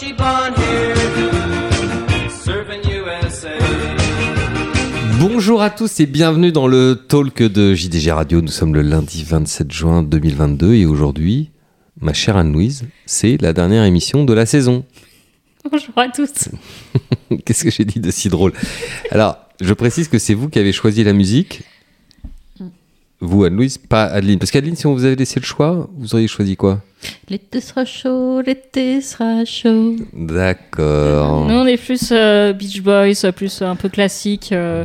bushy blonde hairdo, surfing USA. Bonjour à tous et bienvenue dans le talk de JDG Radio. Nous sommes le lundi 27 juin 2022 et aujourd'hui, ma chère Anne-Louise, c'est la dernière émission de la saison. Bonjour à tous. Qu'est-ce que j'ai dit de si drôle? Alors, je précise que c'est vous qui avez choisi la musique. Vous, Anne-Louise, pas Adeline. Parce qu'Adeline, si on vous avait laissé le choix, vous auriez choisi quoi? L'été sera chaud, l'été sera chaud. D'accord. Nous, on est plus euh, Beach Boys, plus un peu classique. euh,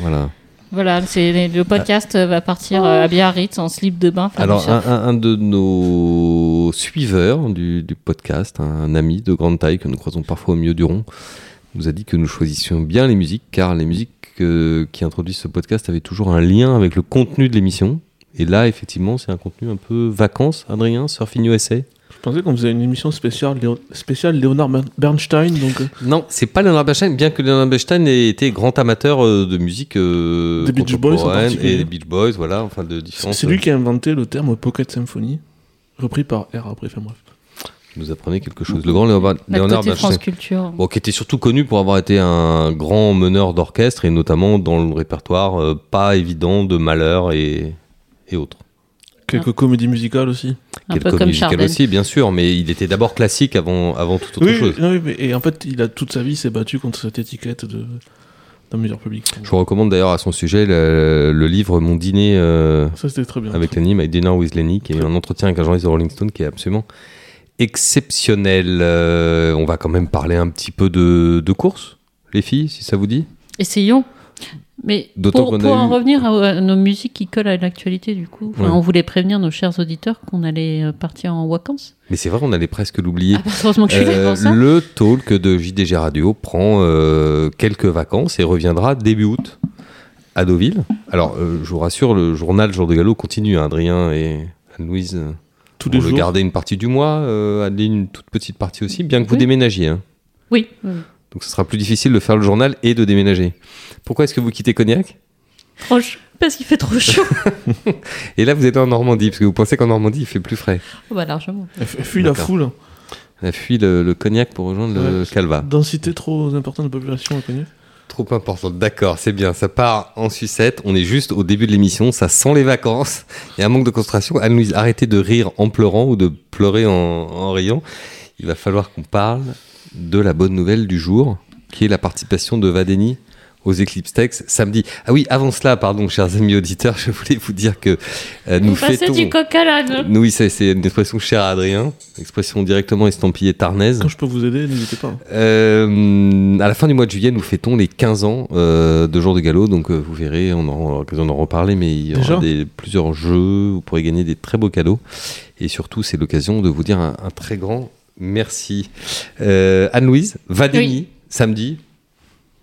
Voilà. voilà, c'est le podcast va partir euh, à Biarritz en slip de bain. Alors, un, surf. un- un de nos suiveurs du, du podcast, un ami de grande taille que nous croisons parfois au milieu du rond, nous a dit que nous choisissions bien les musiques, car les musiques qui introduisent ce podcast avaient toujours un lien avec le contenu de l'émission. Et là, effectivement, c'est un contenu un peu vacances, Adrien, Surfing USA. Je pensais qu'on faisait une émission spéciale, Léo- spéciale Leonard Bern- Bernstein, donc euh, Non, c'est pas Leonard Bernstein, bien que Leonard Bernstein ait été grand amateur euh, de musique euh, Des Beach Boys en et des Beach Boys, voilà, enfin de c'est différentes. c'est lui qui a inventé le terme Pocket Symphony, repris par R après, enfin bref. Vous apprenez quelque chose. Le grand Léonard, Léonard côté Bernstein. France Culture. Bon, qui était surtout connu pour avoir été un grand meneur d'orchestre et notamment dans le répertoire euh, pas évident de Malheur et, et autres. Quelques comédies musicales aussi. Un Quelques peu comme musicales Chardin. aussi, bien sûr, mais il était d'abord classique avant, avant toute autre Oui, chose. oui, mais- et en fait, il a toute sa vie s'est battu contre cette étiquette de d'un meilleur public. Je vous recommande d'ailleurs à son sujet le, le livre Mon dîner euh, Ça, c'était très bien. avec Lenny, My Dinner with Lenny, qui est un entretien avec un journaliste de Rolling Stone qui est absolument exceptionnel. Euh, on va quand même parler un petit peu de, de course, les filles, si ça vous dit. Essayons. Mais D'autant pour, pour en revenir à, à nos musiques qui collent à l'actualité, du coup, enfin, Ouais. on voulait prévenir nos chers auditeurs qu'on allait euh, partir en vacances. Mais c'est vrai, on allait presque l'oublier. Ah, bah, Euh, le talk de JDG Radio prend euh, quelques vacances et reviendra début août à Deauville. Alors, euh, je vous rassure, le journal Jour de Galop continue. hein, Adrien et Anne-Louise Tous les le jours. garder une partie du mois. Euh, Adeline, une toute petite partie aussi, bien que vous Oui. déménagiez. hein. Oui. oui. Donc, ce sera plus difficile de faire le journal et de déménager. Pourquoi est-ce que vous quittez Cognac? Chaud. Parce qu'il fait trop chaud. Et là, vous êtes en Normandie, parce que vous pensez qu'en Normandie, il fait plus frais. Oh, bah, largement. Elle elle fuit la foule. On a fui le, le Cognac pour rejoindre le. Calva. Densité trop importante de population à Cognac. Trop importante, d'accord, c'est bien. Ça part en sucette. On est juste au début de l'émission. Ça sent les vacances. Il y a un manque de concentration. Anne-Louise, arrêtez de rire en pleurant ou de pleurer en, en riant. Il va falloir qu'on parle de la bonne nouvelle du jour, qui est la participation de Vadeni aux Eclipse Tex samedi. Ah oui, avant cela, pardon, chers amis auditeurs, je voulais vous dire que euh, nous Vous passez fêtons. du coq à l'âne. Nous, oui, c'est c'est une expression chère à Adrien, expression directement estampillée tarnaise. Quand je peux vous aider, n'hésitez pas. Euh, à la fin du mois de juillet, nous fêtons les 15 ans euh, de Jour de Galop. Donc, euh, vous verrez, on aura l'occasion d'en reparler, mais il y aura Déjà des, plusieurs jeux. Vous pourrez gagner des très beaux cadeaux. Et surtout, c'est l'occasion de vous dire un, un très grand merci. Euh, Anne-Louise, Vadeni, Oui. samedi.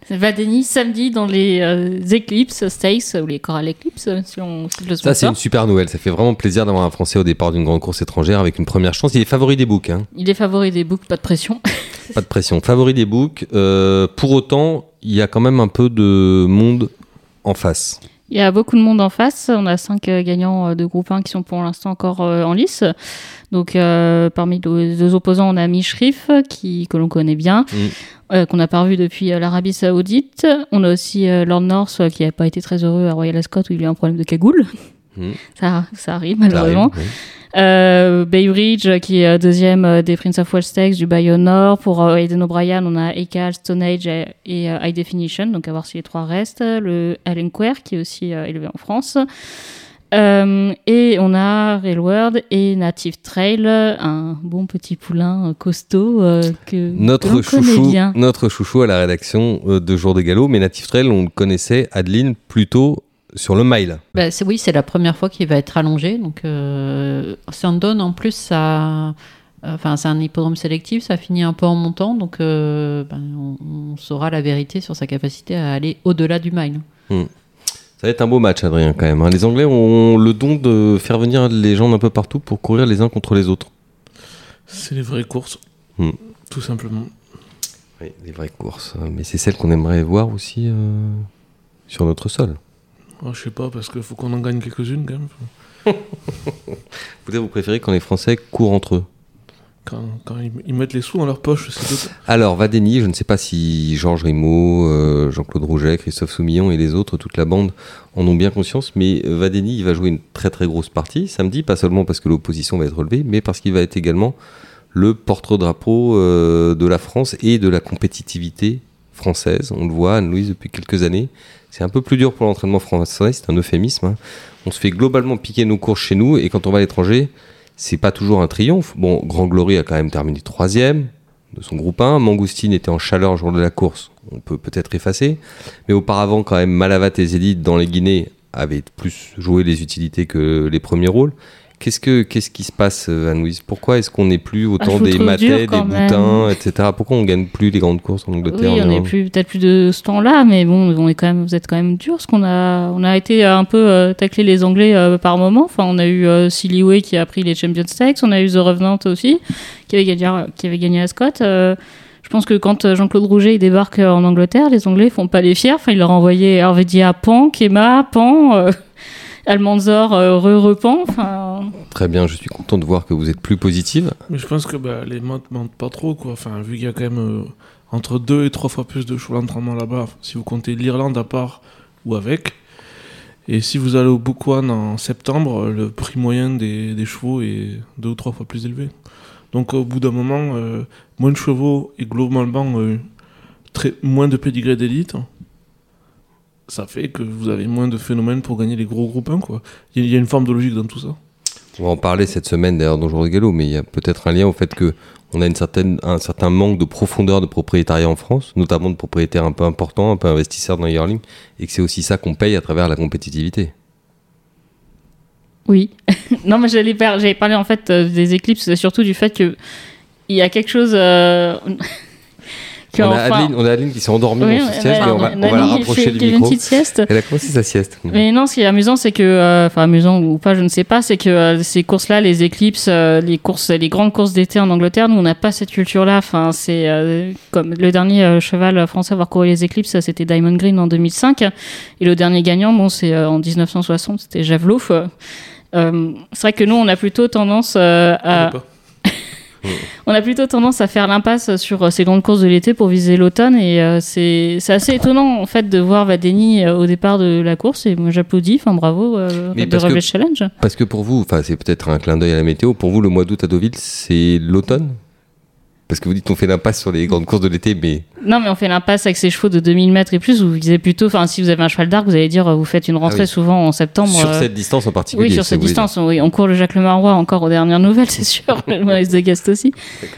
Vadeni samedi dans les euh, Eclipse Stakes ou les Coral Eclipse si on cite le Ça, c'est sponsor. une super nouvelle. Ça fait vraiment plaisir d'avoir un Français au départ d'une grande course étrangère avec une première chance. Il est favori des books. Hein. Il est favori des books, pas de pression. Pas de pression. Favori des books. Euh, pour autant, il y a quand même un peu de monde en face. Il y a beaucoup de monde en face. On a cinq euh, gagnants euh, de groupe 1 qui sont pour l'instant encore euh, en lice. Donc euh, parmi les deux opposants, on a Mishrif qui que l'on connaît bien, Mm. euh, qu'on n'a pas revu depuis l'Arabie Saoudite. On a aussi Lord North qui n'a pas été très heureux à Royal Ascot où il a eu un problème de cagoule. Mm. Ça, ça arrive Ça malheureusement. arrive, oui. Euh, Bay Ridge, qui est euh, deuxième euh, des Prince of Wales Stakes du Bay au Nord. Pour Aidan O'Brien, on a Ekal, Stone Age et, et, High Definition, donc à voir si les trois restent. Le Allen Quare, qui est aussi élevé en France. Euh, et on a Railward et Native Trail, un bon petit poulain costaud euh, que, Notre chouchou, bien. notre chouchou à la rédaction euh, de Jour de Galop, mais Native Trail, on le connaissait, Adeline, plutôt sur le mile. C'est- oui, c'est la première fois qu'il va être allongé. Donc, euh, Sandon, en plus, ça, enfin, c'est un hippodrome sélectif, ça finit un peu en montant. Donc, euh, ben, on, on saura la vérité sur sa capacité à aller au-delà du mile. Ça va être un beau match, Adrien, quand même. hein. Les Anglais ont le don de faire venir les gens d'un peu partout pour courir les uns contre les autres. C'est les vraies courses. Hmm. Tout simplement. Oui, les vraies courses. Euh, Mais c'est celles qu'on aimerait voir aussi euh, sur notre sol. Ah, je sais pas, parce qu'il faut qu'on en gagne quelques-unes quand même. Peut-être vous préférez quand les Français courent entre eux? Quand, quand ils, ils mettent les sous dans leur poche. c'est d'autres- Alors, Vadeni, je ne sais pas si Georges Rimaud, euh, Jean-Claude Rouget, Christophe Soumillon et les autres, toute la bande, en ont bien conscience, mais euh, Vadeni, il va jouer une très très grosse partie samedi, pas seulement parce que l'opposition va être relevée, mais parce qu'il va être également le porte-drapeau euh, de la France et de la compétitivité française. On le voit, Anne-Louise, depuis quelques années. C'est un peu plus dur pour l'entraînement français, c'est un euphémisme. hein. On se fait globalement piquer nos courses chez nous, et quand on va à l'étranger, c'est pas toujours un triomphe. Bon, Grand Glory a quand même terminé troisième de son groupe 1. Mangoustine était en chaleur le jour de la course. On peut peut-être effacer. Mais auparavant, quand même, Malavat et Zédit dans les Guinées avaient plus joué les utilités que les premiers rôles. Qu'est-ce, que, qu'est-ce qui se passe, euh, Anne-Louise? Pourquoi est-ce qu'on n'est plus autant Ah, vous des dur des même. boutins, etc. Pourquoi on gagne plus les grandes courses en Angleterre Oui, en on n'est plus peut-être plus de ce temps-là, mais bon, on est quand même, vous êtes quand même dur, parce qu'on a, on a été un peu euh, tacler les Anglais euh, par moment. Enfin, on a eu euh, Silly Way qui a pris les Champions Stakes, on a eu The Revenant aussi, qui avait gagné, qui avait gagné à Scott. Je pense que quand Jean-Claude Rouget il débarque en Angleterre, les Anglais font pas les fiers. Enfin, il leur a envoyé Hervé à Pan, Kema, Pan, euh, Almanzor, euh, Re-Repan. Enfin, Très bien, je suis content de voir que vous êtes plus positive. Mais je pense que bah, les montes mentent pas trop, quoi. Enfin, vu qu'il y a quand même euh, entre deux et trois fois plus de chevaux d'entraînement là-bas, si vous comptez l'Irlande à part ou avec. Et si vous allez au Bookwan en septembre, le prix moyen des, des chevaux est deux ou trois fois plus élevé. Donc au bout d'un moment, euh, moins de chevaux et globalement euh, très, moins de pédigré d'élite, ça fait que vous avez moins de phénomènes pour gagner les gros groupes 1, quoi. Il y, a- il y a une forme de logique dans tout ça. On va en parler cette semaine d'ailleurs dans Jour de Galop, mais il y a peut-être un lien au fait que on a une certaine, un certain manque de profondeur de propriétariat en France, notamment de propriétaires un peu importants, un peu investisseurs dans yearling, et que c'est aussi ça qu'on paye à travers la compétitivité. Oui. non, mais j'allais par- j'avais parlé en fait euh, des éclipses, surtout du fait que il y a quelque chose. euh, On a, enfin- Adeline, on a Adeline qui s'est endormie Oui, dans siège, ouais, mais on va, on va la rapprocher fait- du une micro. sieste. Elle a commencé sa sieste? Mais non, ce qui est amusant, c'est que, euh, enfin amusant ou pas, je ne sais pas, c'est que euh, ces courses-là, les éclipses, euh, les courses, les grandes courses d'été en Angleterre, nous on n'a pas cette culture-là. Enfin, c'est euh, comme le dernier euh, cheval français à avoir couru les éclipses, c'était Diamond Green en 2005, et le dernier gagnant, bon, c'est euh, en 1960, c'était Javelot. Euh, c'est vrai que nous, on a plutôt tendance euh, à, on a plutôt tendance à faire l'impasse sur euh, ces grandes courses de l'été pour viser l'automne et euh, c'est assez étonnant en fait de voir Vadeni euh, au départ de la course et moi j'applaudis, enfin bravo Mais de challenge. Parce que pour vous, enfin c'est peut-être un clin d'œil à la météo, pour vous le mois d'août à Deauville, c'est l'automne? Parce que vous dites on fait l'impasse sur les grandes courses de l'été, mais Non mais on fait l'impasse avec ces chevaux de 2000 mètres et plus, vous visez plutôt, enfin si vous avez un cheval d'arc, vous allez dire vous faites une rentrée Ah oui. souvent en septembre. sur euh, cette distance en particulier. oui, sur cette distance, oui. on court le Jacques Lemarois encore aux dernières nouvelles, c'est sûr, le Maurice de Gast aussi.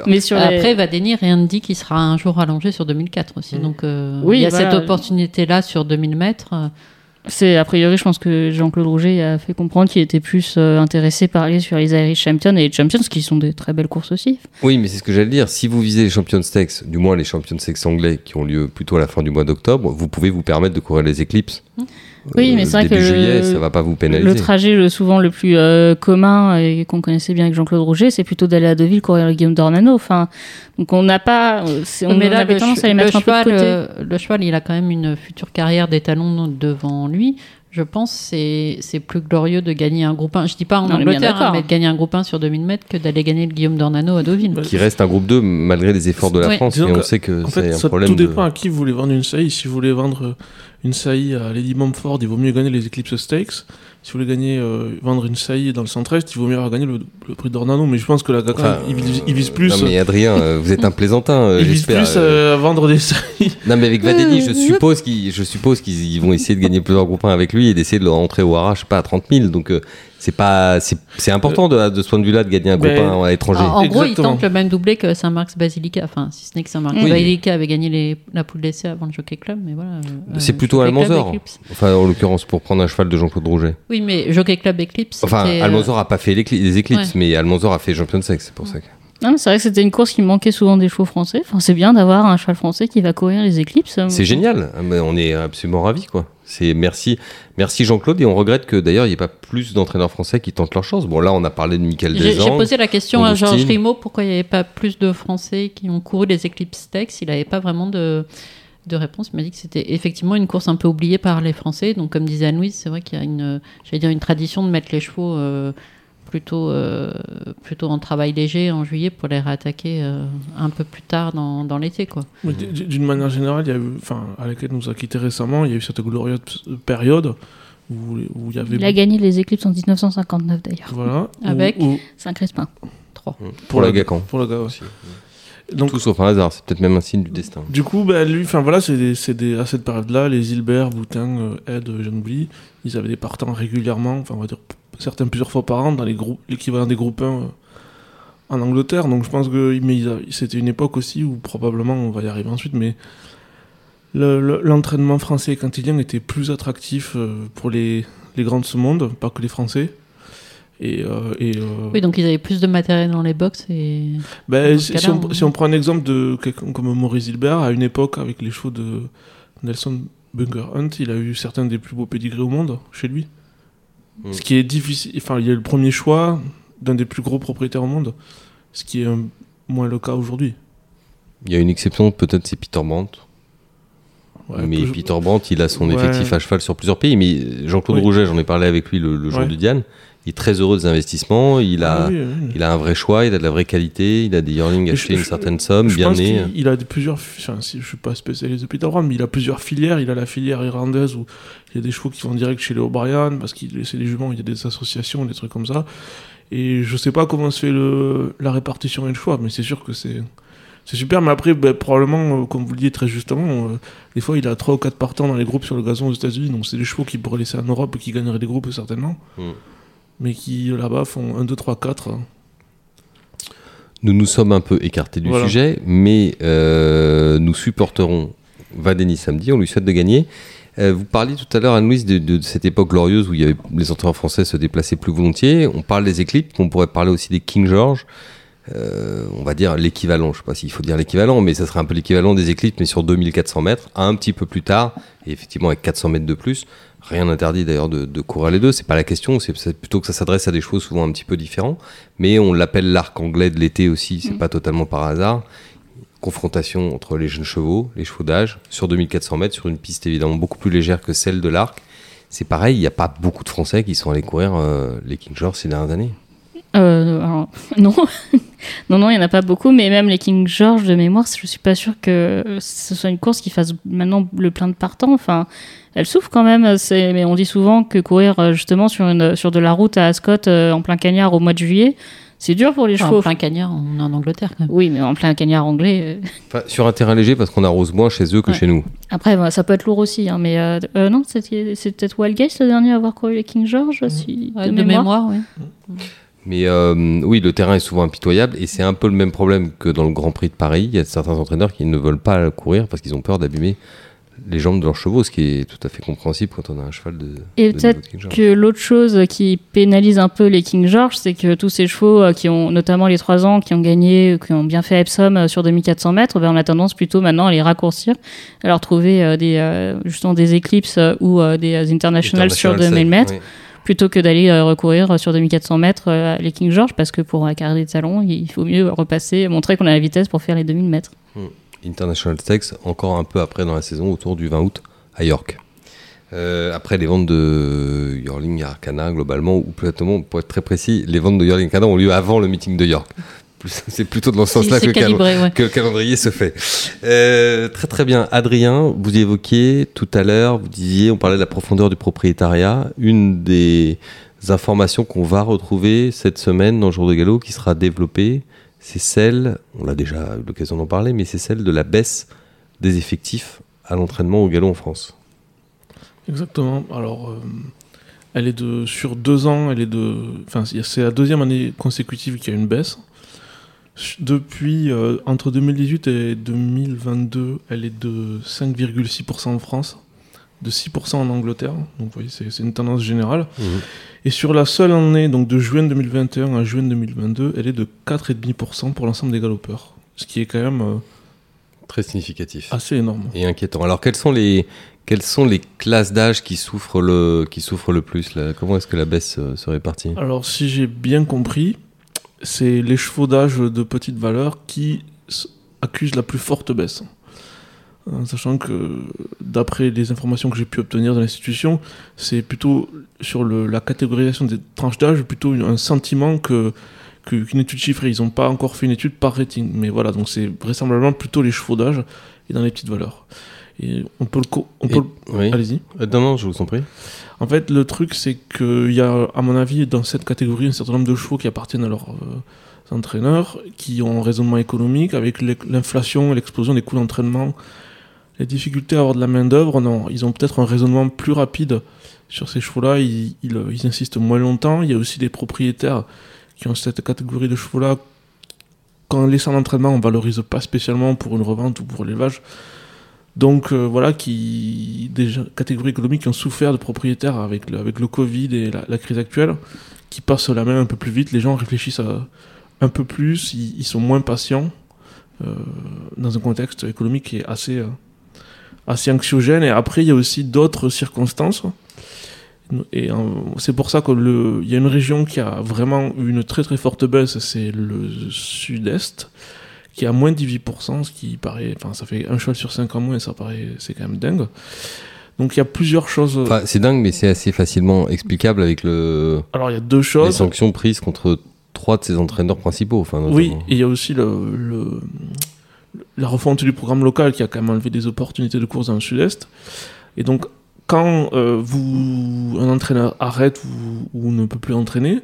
Mais sur les- Après, Vadeni, rien ne dit qu'il sera un jour allongé sur 2004 aussi. Mm. Donc, euh, Oui, il y a voilà. cette opportunité-là sur 2000 mètres. C'est a priori, je pense que Jean-Claude Rouget a fait comprendre qu'il était plus euh, intéressé par aller sur les Irish Champions et les Champions, qui sont des très belles courses aussi. Oui, mais c'est ce que j'allais dire. Si vous visez les Champions Stakes, du moins les Champions Stakes anglais qui ont lieu plutôt à la fin du mois d'octobre, vous pouvez vous permettre de courir les éclipses. Oui, mais c'est vrai que juillet, le- ça va pas vous pénaliser. Le trajet le souvent le plus euh, commun et qu'on connaissait bien avec Jean-Claude Rouget, c'est plutôt d'aller à Deauville courir le Guillaume d'Ornano. Enfin, donc on n'a pas, euh, on, mais là, avait le, tendance à les le mettre un peu de cheval, côté. euh, le cheval, il a quand même une future carrière d'étalon devant lui. Je pense que c'est c'est plus glorieux de gagner un groupe 1. Je dis pas en Non, Angleterre, hein, mais de gagner un groupe 1 sur 2000 mètres que d'aller gagner le Guillaume d'Ornano à Deauville. Bah, Qui reste un groupe 2 malgré les efforts de la Oui. France. Disons Et on que, sait que En c'est fait, un ça problème. tout de- dépend à qui vous voulez vendre une saillie. Si vous voulez vendre une saillie à Lady Mumford, il vaut mieux gagner les Eclipse Stakes. Si vous voulez gagner, euh, vendre une saillie dans le centre-est, il vaut mieux avoir gagné le, le prix d'Ornano. Mais je pense que la Gacon, Enfin, il, vise, il vise plus. Non mais Adrien, euh, vous êtes un plaisantin, euh, il vise plus euh. à vendre des saillies. Non mais avec Vadeni, je suppose qu'ils, je suppose qu'ils ils vont essayer de gagner plusieurs groupes 1 avec lui et d'essayer de le rentrer au arrache pas à 30 000. Donc euh, c'est pas, c'est, important de, de ce point de vue-là de gagner un groupe Ben, 1 à l'étranger. En, en gros, il tente le même doublé que Saint-Marc's Basilica. Enfin, si ce n'est que Saint-Marc's Oui. Basilica avait gagné les- la poule d'essai avant le Jockey Club, mais voilà. euh, c'est euh, plutôt Almanzor. Enfin en l'occurrence pour prendre un cheval de Jean-Claude Rouget. Oui, mais Jockey Club Eclipse. Enfin euh, Almanzor a pas fait les éclipses, mais Almanzor a fait Champion Sex, c'est pour ça. Que... Non, mais c'est vrai que c'était une course qui manquait souvent des chevaux français. Enfin, c'est bien d'avoir un cheval français qui va courir les éclipses. C'est génial, Ah, mais on est absolument ravis quoi. C'est merci, merci Jean-Claude et on regrette que d'ailleurs il n'y ait pas plus d'entraîneurs français qui tentent leur chance. Bon là on a parlé de Michael J'ai j'ai posé la question à. Georges Rimaud pourquoi il n'y avait pas plus de Français qui ont couru les Eclipse Stakes. Il n'avait pas vraiment de, de réponse. Il m'a dit que c'était effectivement une course un peu oubliée par les Français. Donc, comme disait Anne-Louise, c'est vrai qu'il y a une, j'allais dire une tradition de mettre les chevaux euh, plutôt, euh, plutôt en travail léger en juillet pour les réattaquer euh, un peu plus tard dans, dans l'été. Quoi. D'une manière générale, il y a eu, enfin, à laquelle nous a quitté récemment, il y a eu cette glorieuse période où, où il y avait. Il a gagné les éclipses en 1959 d'ailleurs. Voilà. Avec où- Saint-Crispin. Trois. Pour la Gacan. Pour ouais. Aussi. Donc, Tout sauf un hasard, c'est peut-être même un signe du destin. Du coup, bah, lui, enfin voilà, c'est des, c'est des- à cette période-là, les Hilbert, Boutin, Ed, j'en oublie, ils avaient des partants régulièrement, enfin on va dire certains plusieurs fois par an dans les groupes, l'équivalent des groupes 1 euh, en Angleterre. Donc je pense que mais c'était une époque aussi où probablement on va y arriver ensuite, mais le- le- l'entraînement français cantilien était plus attractif euh, pour les, les grands de ce monde, pas que les Français. Et, euh, et, euh, Oui, donc ils avaient plus de matériel dans les box et. ben, on- si on prend un exemple de quelqu'un comme Maurice Hilbert, à une époque, avec les chevaux de Nelson Bunker Hunt, il a eu certains des plus beaux pédigrés au monde chez lui. Mm. Ce qui est difficile. Enfin, il y a le premier choix d'un des plus gros propriétaires au monde, ce qui est euh, moins le cas aujourd'hui. Il y a une exception, peut-être c'est Peter Brandt. Ouais, mais Peter Brandt, il a son Ouais. effectif à cheval sur plusieurs pays. Mais Jean-Claude Oui. Rouget, j'en ai parlé avec lui le, le jour Ouais. du Diane. Il est très heureux des investissements. Il a, Ah oui, oui. il a un vrai choix. Il a de la vraie qualité. Il a des yearlings achetés une je- certaine somme, Je bien pense il a plusieurs. Enfin, si je suis pas spécialiste de Peter Brown, mais il a plusieurs filières. Il a la filière irlandaise où il y a des chevaux qui vont direct chez les O'Brien parce qu'il c'est des juments, il y a des associations, des trucs comme ça. Et je sais pas comment se fait le, la répartition et le choix, mais c'est sûr que c'est. C'est super, mais après, ben, probablement, euh, comme vous le dites très justement, euh, des fois il a 3 ou 4 partants dans les groupes sur le gazon aux États-Unis, donc c'est des chevaux qui pourraient laisser en Europe et qui gagneraient des groupes certainement, Mm. Mais qui là-bas font 1, 2, 3, 4. Nous nous sommes un peu écartés du Voilà. sujet, mais euh, nous supporterons Vadeni samedi. On lui souhaite de gagner. Euh, vous parliez tout à l'heure, Anne-Louise, de, de cette époque glorieuse où il y avait, les entraîneurs français se déplaçaient plus volontiers. On parle des éclipses, on pourrait parler aussi des King George. Euh, on va dire l'équivalent, je sais pas s'il faut dire l'équivalent, mais ça serait un peu l'équivalent des éclipses, mais sur 2400 mètres, un petit peu plus tard, et effectivement avec 400 mètres de plus. Rien n'interdit d'ailleurs de, de courir les deux, c'est pas la question, c'est plutôt que ça s'adresse à des chevaux souvent un petit peu différents, mais on l'appelle l'arc anglais de l'été aussi, c'est pas totalement par hasard. Confrontation entre les jeunes chevaux, les chevaux d'âge, sur 2400 mètres, sur une piste évidemment beaucoup plus légère que celle de l'arc. C'est pareil, il n'y a pas beaucoup de Français qui sont allés courir euh, les King George ces dernières années. Euh, alors, non, non, non, il n'y en a pas beaucoup, mais même les King George de mémoire, je suis pas sûr que ce soit une course qui fasse maintenant le plein de partants. Enfin, elle souffre quand même. Mais on dit souvent que courir euh, justement sur une sur de la route à Ascot euh, en plein cagnard au mois de juillet, c'est dur pour les Enfin, chevaux. en plein cagnard, on est en Angleterre quand même. Oui, mais en plein cagnard anglais. euh, Enfin, sur un terrain léger parce qu'on arrose moins chez eux que Ouais. chez nous. Après, bah, ça peut être lourd aussi, hein, mais euh, euh, non, c'était c'est peut-être Wildgate le dernier à avoir couru les King George, si, Ouais, de, mémoire, oui. Mais euh, oui, le terrain est souvent impitoyable et c'est un peu le même problème que dans le Grand Prix de Paris. Il y a certains entraîneurs qui ne veulent pas courir parce qu'ils ont peur d'abîmer les jambes de leurs chevaux, ce qui est tout à fait compréhensible quand on a un cheval de. Et peut-être que l'autre chose qui pénalise un peu les King George, c'est que tous ces chevaux euh, qui ont, notamment les 3 ans, qui ont gagné, qui ont bien fait Epsom euh, sur 2400 mètres, ben, on a tendance plutôt maintenant à les raccourcir, à leur trouver euh, des, euh, justement des éclipses euh, ou euh, des euh, internationals sur International 2000 Style, mètres, oui. Plutôt que d'aller euh, recourir sur 2400 mètres euh, les King George, parce que pour la carrière de salon, il faut mieux repasser, montrer qu'on a la vitesse pour faire les 2000 mètres. International Stakes, encore un peu après dans la saison, autour du 20 août à York. Euh, après les ventes de Yorling à Arcana, globalement, ou plutôt, pour être très précis, les ventes de Yorling Arcana ont lieu avant le meeting de York. C'est plutôt dans ce sens-là ouais. que le calendrier se fait. Euh, très très bien. Adrien, vous évoquiez tout à l'heure, vous disiez, on parlait de la profondeur du propriétariat. Une des informations qu'on va retrouver cette semaine dans le jour de galop qui sera développée, c'est celle, on l'a déjà eu l'occasion d'en parler, mais c'est celle de la baisse des effectifs à l'entraînement au galop en France. Exactement. Alors, euh, elle est de sur deux ans, elle est de, enfin, c'est la deuxième année consécutive qu'il y a une baisse. Depuis euh, entre 2018 et 2022, elle est de 5,6% en France, de 6% en Angleterre. Donc, vous voyez, c'est une tendance générale. Et sur la seule année, donc de juin 2021 à juin 2022, elle est de 4,5% pour l'ensemble des galopeurs, ce qui est quand même euh, Très significatif. assez énorme. Et inquiétant. Alors, quelles sont les, quelles sont les classes d'âge qui souffrent le, qui souffrent le plus là? Comment est-ce que la baisse euh, se répartit? Alors, si j'ai bien compris, c'est d'âge de petite valeur qui accusent la plus forte baisse. en sachant que d'après les informations que j'ai pu obtenir de l'institution, c'est plutôt sur le- la catégorisation des tranches d'âge, plutôt un sentiment que qu'une étude chiffrée. Ils n'ont pas encore fait une étude par rating, mais voilà, donc c'est vraisemblablement plutôt d'âge et dans les petites valeurs. Et on peut le, co- on peut oui. allez-y. Euh, Non, non, je vous en prie. En fait, le truc, c'est qu'il y a, à mon avis, dans cette catégorie, un certain nombre de chevaux qui appartiennent à leurs euh, entraîneurs, qui ont un raisonnement économique, avec l'inflation et l'explosion des coûts d'entraînement, les difficultés à avoir de la main-d'œuvre, non, ils ont peut-être un raisonnement plus rapide sur ces chevaux-là, ils, euh, insistent moins longtemps. Il y a aussi des propriétaires qui ont cette catégorie de chevaux-là. Quand laissant l'entraînement, on valorise pas spécialement pour une revente ou pour l'élevage. Donc euh, voilà, qui des catégories économiques qui ont souffert de propriétaires avec le, avec le Covid et la, crise actuelle, qui passent la main un peu plus vite. Les gens réfléchissent un peu plus, ils, sont moins patients euh, dans un contexte économique qui est assez, euh, assez anxiogène. Et après, il y a aussi d'autres circonstances. Et euh, c'est pour ça qu'il y a une région qui a vraiment une très très forte baisse, c'est le sud-est qui a moins de 18%, ce qui paraît, enfin ça fait un cheval sur 5 en moins, et ça paraît, c'est quand même dingue. Donc il y a plusieurs choses. Enfin, c'est dingue, mais c'est assez facilement explicable avec le... Alors il y a deux les choses. sanctions prises contre trois de ses entraîneurs principaux. Enfin, Oui, et il y a aussi le, le- la refonte du programme local qui a quand même enlevé des opportunités de course dans le sud-est. Et donc, quand euh, vous, un entraîneur arrête ou, ou ne peut plus entraîner,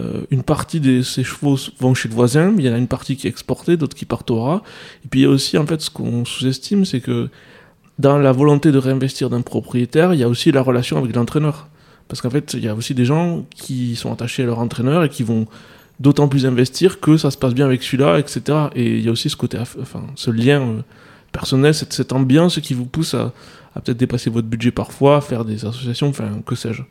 euh, une partie de ces chevaux vont chez le voisin, il y en a une partie qui est exportée, d'autres qui partent au rat. Et puis il y a aussi, en fait, ce qu'on sous-estime, c'est que dans la volonté de réinvestir d'un propriétaire, il y a aussi la relation avec l'entraîneur. Parce qu'en fait, il y a aussi des gens qui sont attachés à leur entraîneur et qui vont d'autant plus investir que ça se passe bien avec celui-là, etc. Et il y a aussi ce côté, enfin, ce lien euh, personnel, cette, ambiance qui vous pousse à, peut-être dépasser votre budget parfois, faire des associations, enfin, que sais-je.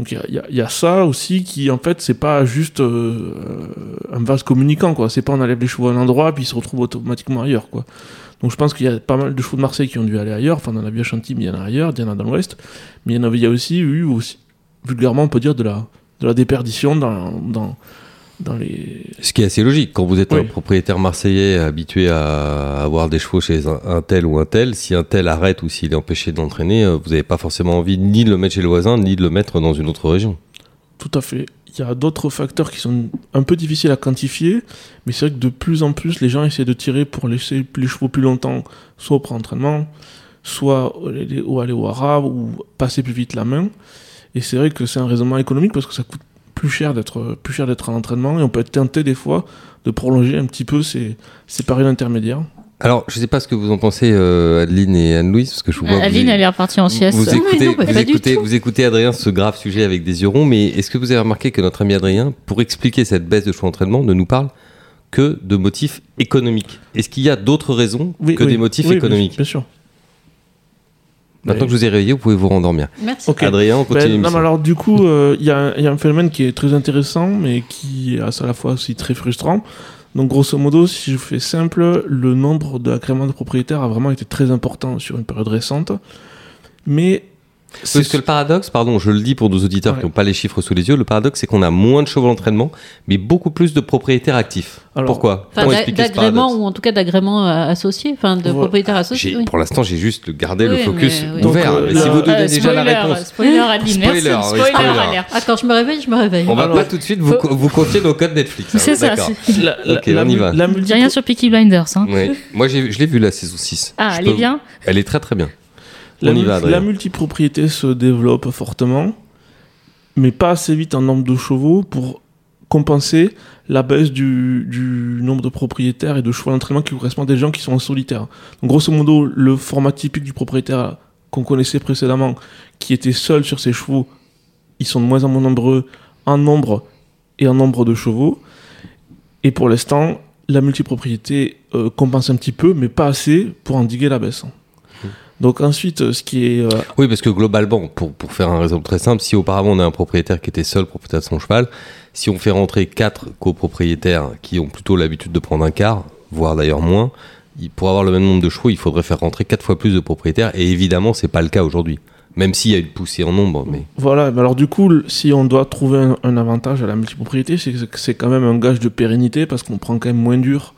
Donc il y a, ça aussi qui, en fait, c'est pas juste euh, un vase communicant, quoi. C'est pas on enlève les chevaux à un endroit puis ils se retrouvent automatiquement ailleurs, quoi. Donc je pense qu'il y a pas mal de chevaux de Marseille qui ont dû aller ailleurs. Enfin, on en a Chantilly, mais il y en a ailleurs, il y en a dans l'Ouest. Mais il y en avait, a aussi eu, vulgairement, on peut dire, de la, de la déperdition dans, dans les. Ce qui est assez logique. Quand vous êtes Oui. un propriétaire marseillais habitué à avoir des chevaux chez un, tel ou un tel, si un tel arrête ou s'il est empêché de l'entraîner, euh, vous n'avez pas forcément envie ni de le mettre chez le voisin, ni de le mettre dans une autre région. Tout à fait. Il y a d'autres facteurs qui sont un peu difficiles à quantifier, mais c'est vrai que de plus en plus, les gens essaient de tirer pour laisser les chevaux plus longtemps, soit au pré-entraînement, soit aller au aller au hara, ou passer plus vite la main. Et c'est vrai que c'est un raisonnement économique parce que ça coûte plus cher d'être plus cher d'être à l'entraînement et on peut être tenté des fois de prolonger un petit peu ces, ces périodes intermédiaires. Alors, je ne sais pas ce que vous en pensez, euh, Adeline et Anne-Louise, parce que je vous vois. vous- Aline, elle est repartie en sieste. Vous écoutez, non, vous, écoutez, vous Adrien ce grave sujet avec des yeux ronds, mais est-ce que vous avez remarqué que notre ami Adrien, pour expliquer cette baisse de choix d'entraînement, ne nous parle que de motifs économiques? Est-ce qu'il y a d'autres raisons Oui, que oui. des motifs Oui, bien- économiques? Bien sûr. Maintenant que je vous ai réveillé, vous pouvez vous rendormir. Merci. Ok. Adrien, on Ben, continue. non, mais l'émission. alors du coup, euh, il y, a un- il y a un phénomène qui est très intéressant, mais qui est à la fois aussi très frustrant. Donc grosso modo, si je fais simple, le nombre d'agréments de propriétaires a vraiment été très important sur une période récente. Mais Parce que le paradoxe, pardon, je le dis pour nos auditeurs Ouais. qui n'ont pas les chiffres sous les yeux, le paradoxe c'est qu'on a moins de chevaux d'entraînement, mais beaucoup plus de propriétaires actifs. Alors, Pourquoi d'agréments ou en tout cas d'agréments euh, associés, enfin de Voilà. propriétaires associés. Oui. Pour l'instant, j'ai juste gardé le focus mais oui. ouvert. Donc, euh, mais si vous donnez Euh, déjà la spoiler, réponse, Spoiler, Aline, Spoiler, Spoiler, spoiler. Ah, quand je me réveille, je me réveille. on va Alors- pas tout de suite vous, Faut- vous confier nos codes Netflix. hein, C'est ça. la, la- Ok, la on y va. la rien sur Peaky Blinders. Hein. Moi, je l'ai vu la saison 6. Ah, elle est bien Elle est très très bien. La On y multi- va, Adrien. la multipropriété se développe fortement, mais pas assez vite en nombre de chevaux pour compenser la baisse du, du nombre de propriétaires et de chevaux d'entraînement qui correspondent à des gens qui sont en solitaire. Donc, grosso modo, le format typique du propriétaire qu'on connaissait précédemment, qui était seul sur ses chevaux, ils sont de moins en moins nombreux en nombre et en nombre de chevaux. Et pour l'instant, la multipropriété euh, compense un petit peu, mais pas assez pour endiguer la baisse. Donc ensuite, euh, ce qui est... euh, Oui, parce que globalement, pour, pour faire un raisonnement très simple, si auparavant on a un propriétaire qui était seul propriétaire de son cheval, si on fait rentrer quatre copropriétaires qui ont plutôt l'habitude de prendre un quart, voire d'ailleurs moins, pour avoir le même nombre de chevaux, il faudrait faire rentrer quatre fois plus de propriétaires. Et évidemment, c'est pas le cas aujourd'hui. Même s'il y a une poussée en nombre, mais Voilà, mais alors du coup, si on doit trouver un, un avantage à la multipropriété, c'est que c'est quand même un gage de pérennité parce qu'on prend quand même moins dur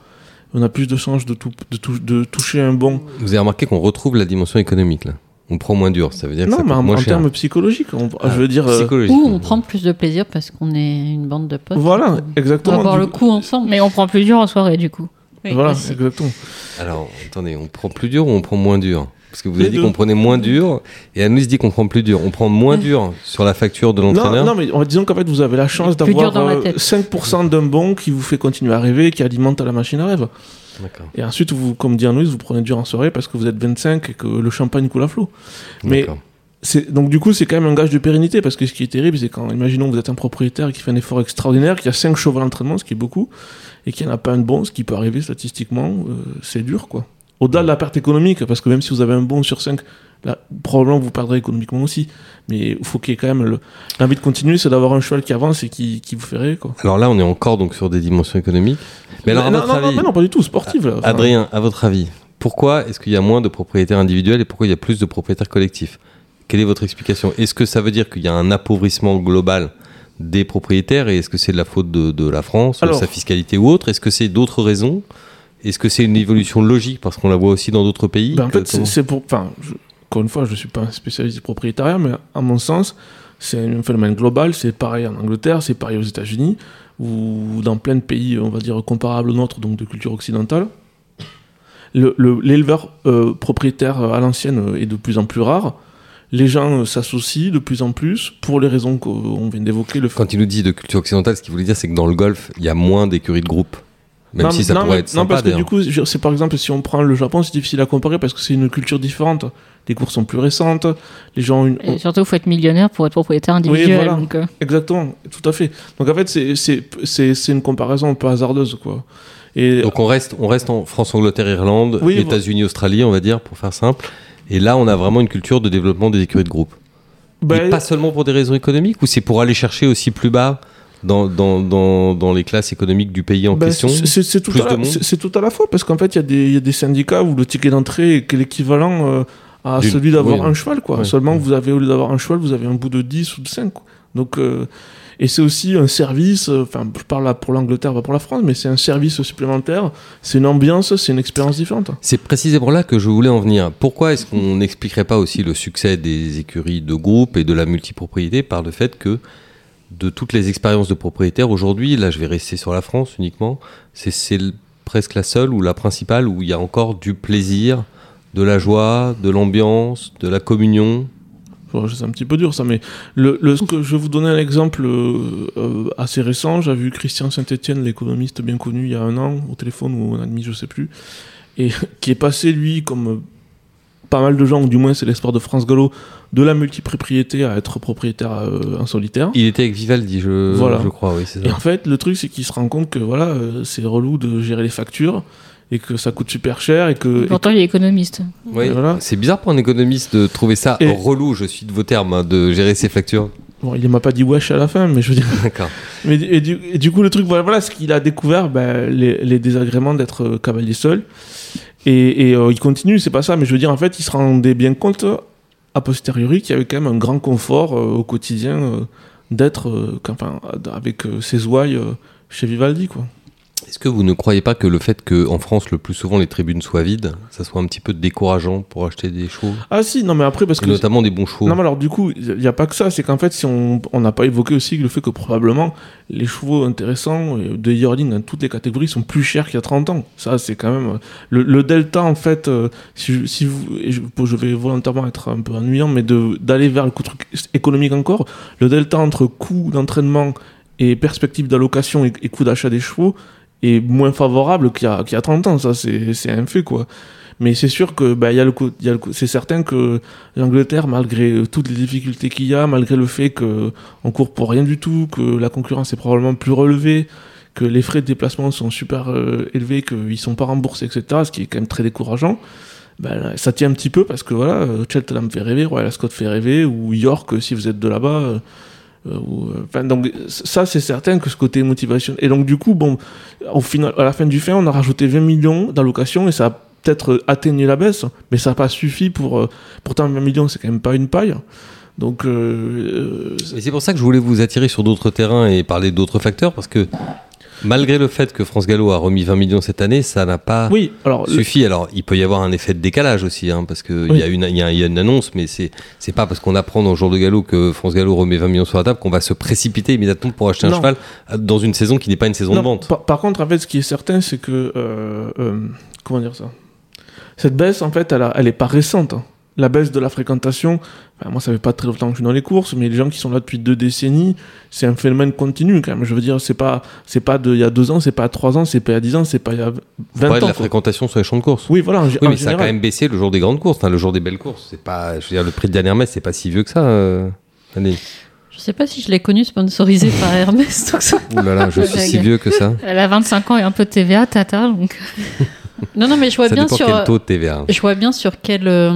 on a plus de chances de, tout- de, tou- de toucher un bon. Vous avez remarqué qu'on retrouve la dimension économique là. On prend moins dur, ça veut dire que Non, ça mais en, moins en cher. termes psychologiques, on- Ah, je veux dire. euh. Ou on prend plus de plaisir parce qu'on est une bande de potes. voilà, On va exactement. boire du le coup- coup ensemble. Mais on prend plus dur en soirée, du coup. Oui, Voilà, aussi. exactement. Alors, attendez, on prend plus dur ou on prend moins dur? Parce que vous Les avez dit qu'on prenait moins dur et Anne-Louise dit qu'on prend plus dur. On prend moins dur sur la facture de Non, l'entraîneur non, mais en- disons qu'en fait, vous avez la chance d'avoir dans la euh, tête. 5% d'un bon qui vous fait continuer à rêver, qui alimente la machine à rêve. Et ensuite, vous, comme dit Anne-Louise, vous prenez dur en soirée parce que vous êtes 25 et que le champagne coule à flot. Mais donc du coup, c'est quand même un gage de pérennité parce que ce qui est terrible, c'est quand, imaginons, vous êtes un propriétaire qui fait un effort extraordinaire, qui a 5 chevaux à l'entraînement, ce qui est beaucoup, et qui n'en a pas un bon, ce qui peut arriver statistiquement, euh, c'est dur, quoi. Au-delà de la perte économique, parce que même si vous avez un bon sur 5, là, probablement vous perdrez économiquement aussi. Mais il faut qu'il y ait quand même le- l'envie de continuer, c'est d'avoir un cheval qui avance et qui, qui vous fait rêver, quoi. Alors là, on est encore donc sur des dimensions économiques. Mais alors, à non, votre non, avis, non, pas du tout, sportive. là. Adrien, à votre avis, pourquoi est-ce qu'il y a moins de propriétaires individuels et pourquoi il y a plus de propriétaires collectifs? Quelle est votre explication? Est-ce que ça veut dire qu'il y a un appauvrissement global des propriétaires et est-ce que c'est de la faute de, de la France, de sa fiscalité ou autre? Est-ce que c'est d'autres raisons? Est-ce que c'est une évolution logique parce qu'on la voit aussi dans d'autres pays Ben, en fait, c'est- comment- c'est pour. Enfin, je- encore une fois, je ne suis pas un spécialiste du propriétariat, mais à mon sens, c'est un phénomène global. C'est pareil en Angleterre, c'est pareil aux États-Unis, ou dans plein de pays, on va dire, comparables aux nôtres, donc de culture occidentale. Le- le- L'éleveur euh, propriétaire euh, à l'ancienne euh, est de plus en plus rare. Les gens euh, s'associent de plus en plus pour les raisons qu'on vient d'évoquer. Le Quand il nous dit de culture occidentale, ce qu'il voulait dire, c'est que dans le golf, il y a moins d'écuries de groupe. Même non, si ça non, pourrait mais- être non, parce que du coup, c'est par exemple, si on prend le Japon, c'est difficile à comparer parce que c'est une culture différente. Les courses sont plus récentes, les gens ont une, Et surtout, il faut être millionnaire pour être propriétaire individuel. voilà. donc, euh, Exactement, tout à fait. Donc en fait, c'est- c'est c'est- c'est une comparaison un peu hasardeuse, quoi. Et Donc on reste, on reste en France, Angleterre, Irlande, Oui, États-Unis, Australie, on va dire, pour faire simple. Et là, on a vraiment une culture de développement des écuries de groupe. ben, Et pas seulement pour des raisons économiques, ou c'est pour aller chercher aussi plus bas dans, dans, dans, dans les classes économiques du pays en ben, question c'est- tout, à la- tout à fois, parce qu'en fait, il y, a des- il y a des syndicats où le ticket d'entrée est l'équivalent euh, à celui d'avoir oui. un cheval, quoi. Ouais. Seulement, Ouais. vous avez, au lieu d'avoir un cheval, vous avez un bout de 10 ou de 5. quoi. Donc, euh, et c'est aussi un service, euh, enfin, je parle là pour l'Angleterre, pas pour la France, mais c'est un service supplémentaire, c'est une ambiance, c'est une expérience différente. C'est précisément là que je voulais en venir. Pourquoi est-ce qu'on n'expliquerait pas aussi le succès des écuries de groupe et de la multipropriété par le fait que de toutes les expériences de propriétaires aujourd'hui, là je vais rester sur la France uniquement, c'est presque la seule ou la principale où il y a encore du plaisir, de la joie, de l'ambiance, de la communion. C'est un petit peu dur ça, mais le, ce que je vais vous donner un exemple euh, euh, assez récent. J'ai vu Christian Saint-Etienne, l'économiste bien connu, il y a un an, au téléphone ou un an et demi, je sais plus, et qui est passé, lui, comme pas mal de gens, ou du moins c'est l'espoir de France Gallo, de la multipropriété à être propriétaire euh, en solitaire. Il était avec Vivaldi, je, Voilà. je crois, oui, c'est Et ça. en fait, le truc, c'est qu'il se rend compte que voilà, euh, c'est relou de gérer les factures et que ça coûte super cher et que. et Pourtant, il est économiste. Oui, voilà. C'est bizarre pour un économiste de trouver ça Et- relou, je suis de vos termes, hein, de gérer ses factures. Bon, il m'a pas dit wesh à la fin, mais je veux dire. D'accord. Mais et du, et du coup, le truc, voilà, voilà ce qu'il a découvert, ben, les, les désagréments d'être euh, cavalier seul. Et, euh, il continue, c'est pas ça, mais je veux dire, en fait, il se rendait bien compte, a posteriori, qu'il y avait quand même un grand confort euh, au quotidien euh, d'être enfin, avec ses ouailles chez Vivaldi, quoi. Est-ce que vous ne croyez pas que le fait qu'en France, le plus souvent, les tribunes soient vides, ça soit un petit peu décourageant pour acheter des chevaux? Ah si, non, mais après, parce Et que. notamment des bons chevaux Non, mais alors du coup, il n'y a pas que ça, c'est qu'en fait, si on on n'a pas évoqué aussi le fait que probablement les chevaux intéressants euh, de yearling dans toutes les catégories sont plus chers qu'il y a 30 ans. Ça, c'est quand même. euh, Le, le delta, en fait, euh, si, vous. et je, je vais volontairement être un peu ennuyant, mais d'aller vers le truc économique encore, le delta entre coût d'entraînement et perspective d'allocation et, et coût d'achat des chevaux est moins favorable qu'il y, qu'il y a 30 ans. Ça, c'est un fait, quoi. Mais c'est sûr que bah, y a le y a le c'est certain que l'Angleterre, malgré euh, toutes les difficultés qu'il y a, malgré le fait qu'on court pour rien du tout, que la concurrence est probablement plus relevée, que les frais de déplacement sont super euh, élevés, qu'ils sont pas remboursés, etc., ce qui est quand même très décourageant, ben, ça tient un petit peu parce que voilà, euh, Cheltenham fait rêver, Royal Ascot fait rêver, ou York, si vous êtes de là-bas. Euh, euh, enfin, donc ça c'est certain que ce côté motivation. Et donc du coup bon au final à la fin du fin on a rajouté 20 millions d'allocations et ça a peut-être atteigné la baisse mais ça n'a pas suffi pour euh, pourtant 20 millions c'est quand même pas une paille. Donc euh, c'est pour ça que je voulais vous attirer sur d'autres terrains et parler d'autres facteurs, parce que Malgré le fait que France Gallo a remis 20 millions cette année, ça n'a pas Oui, alors le- suffi. Alors, il peut y avoir un effet de décalage aussi, hein, parce qu'il Oui. y, a une- il y a il y a une annonce, mais c'est c'est pas parce qu'on apprend dans le jour de Gallo que France Gallo remet 20 millions sur la table qu'on va se précipiter immédiatement pour acheter un Non. cheval euh, dans une saison qui n'est pas une saison de vente. Par, par contre, en fait, ce qui est certain, c'est que. euh, euh, comment dire ça? Cette baisse, en fait, elle, a- elle est pas récente. hein. La baisse de la fréquentation, enfin, moi, ça fait pas très longtemps que je suis dans les courses, mais les gens qui sont là depuis deux décennies, c'est un phénomène continu quand même. Je veux dire, c'est pas, c'est pas de il y a deux ans, c'est pas trois ans, c'est pas il y a dix ans, c'est pas il y a 20 Ouais, de ans. la quoi. fréquentation sur les champs de course. Oui, voilà. en, Oui, en mais ça a quand même baissé le jour des grandes courses, le jour des belles courses. C'est pas, je veux dire, le prix de dernière messe, c'est pas si vieux que ça. Euh... Allez. Je sais pas si je l'ai connu sponsorisé par Hermès, donc ça- Ouh là là, je suis si vieux que ça. Elle a 25 ans et un peu de TVA, Tata. Donc... Non, non, mais je vois Ça bien dépend sur. quel taux de TVA. Je vois bien sur quel, euh,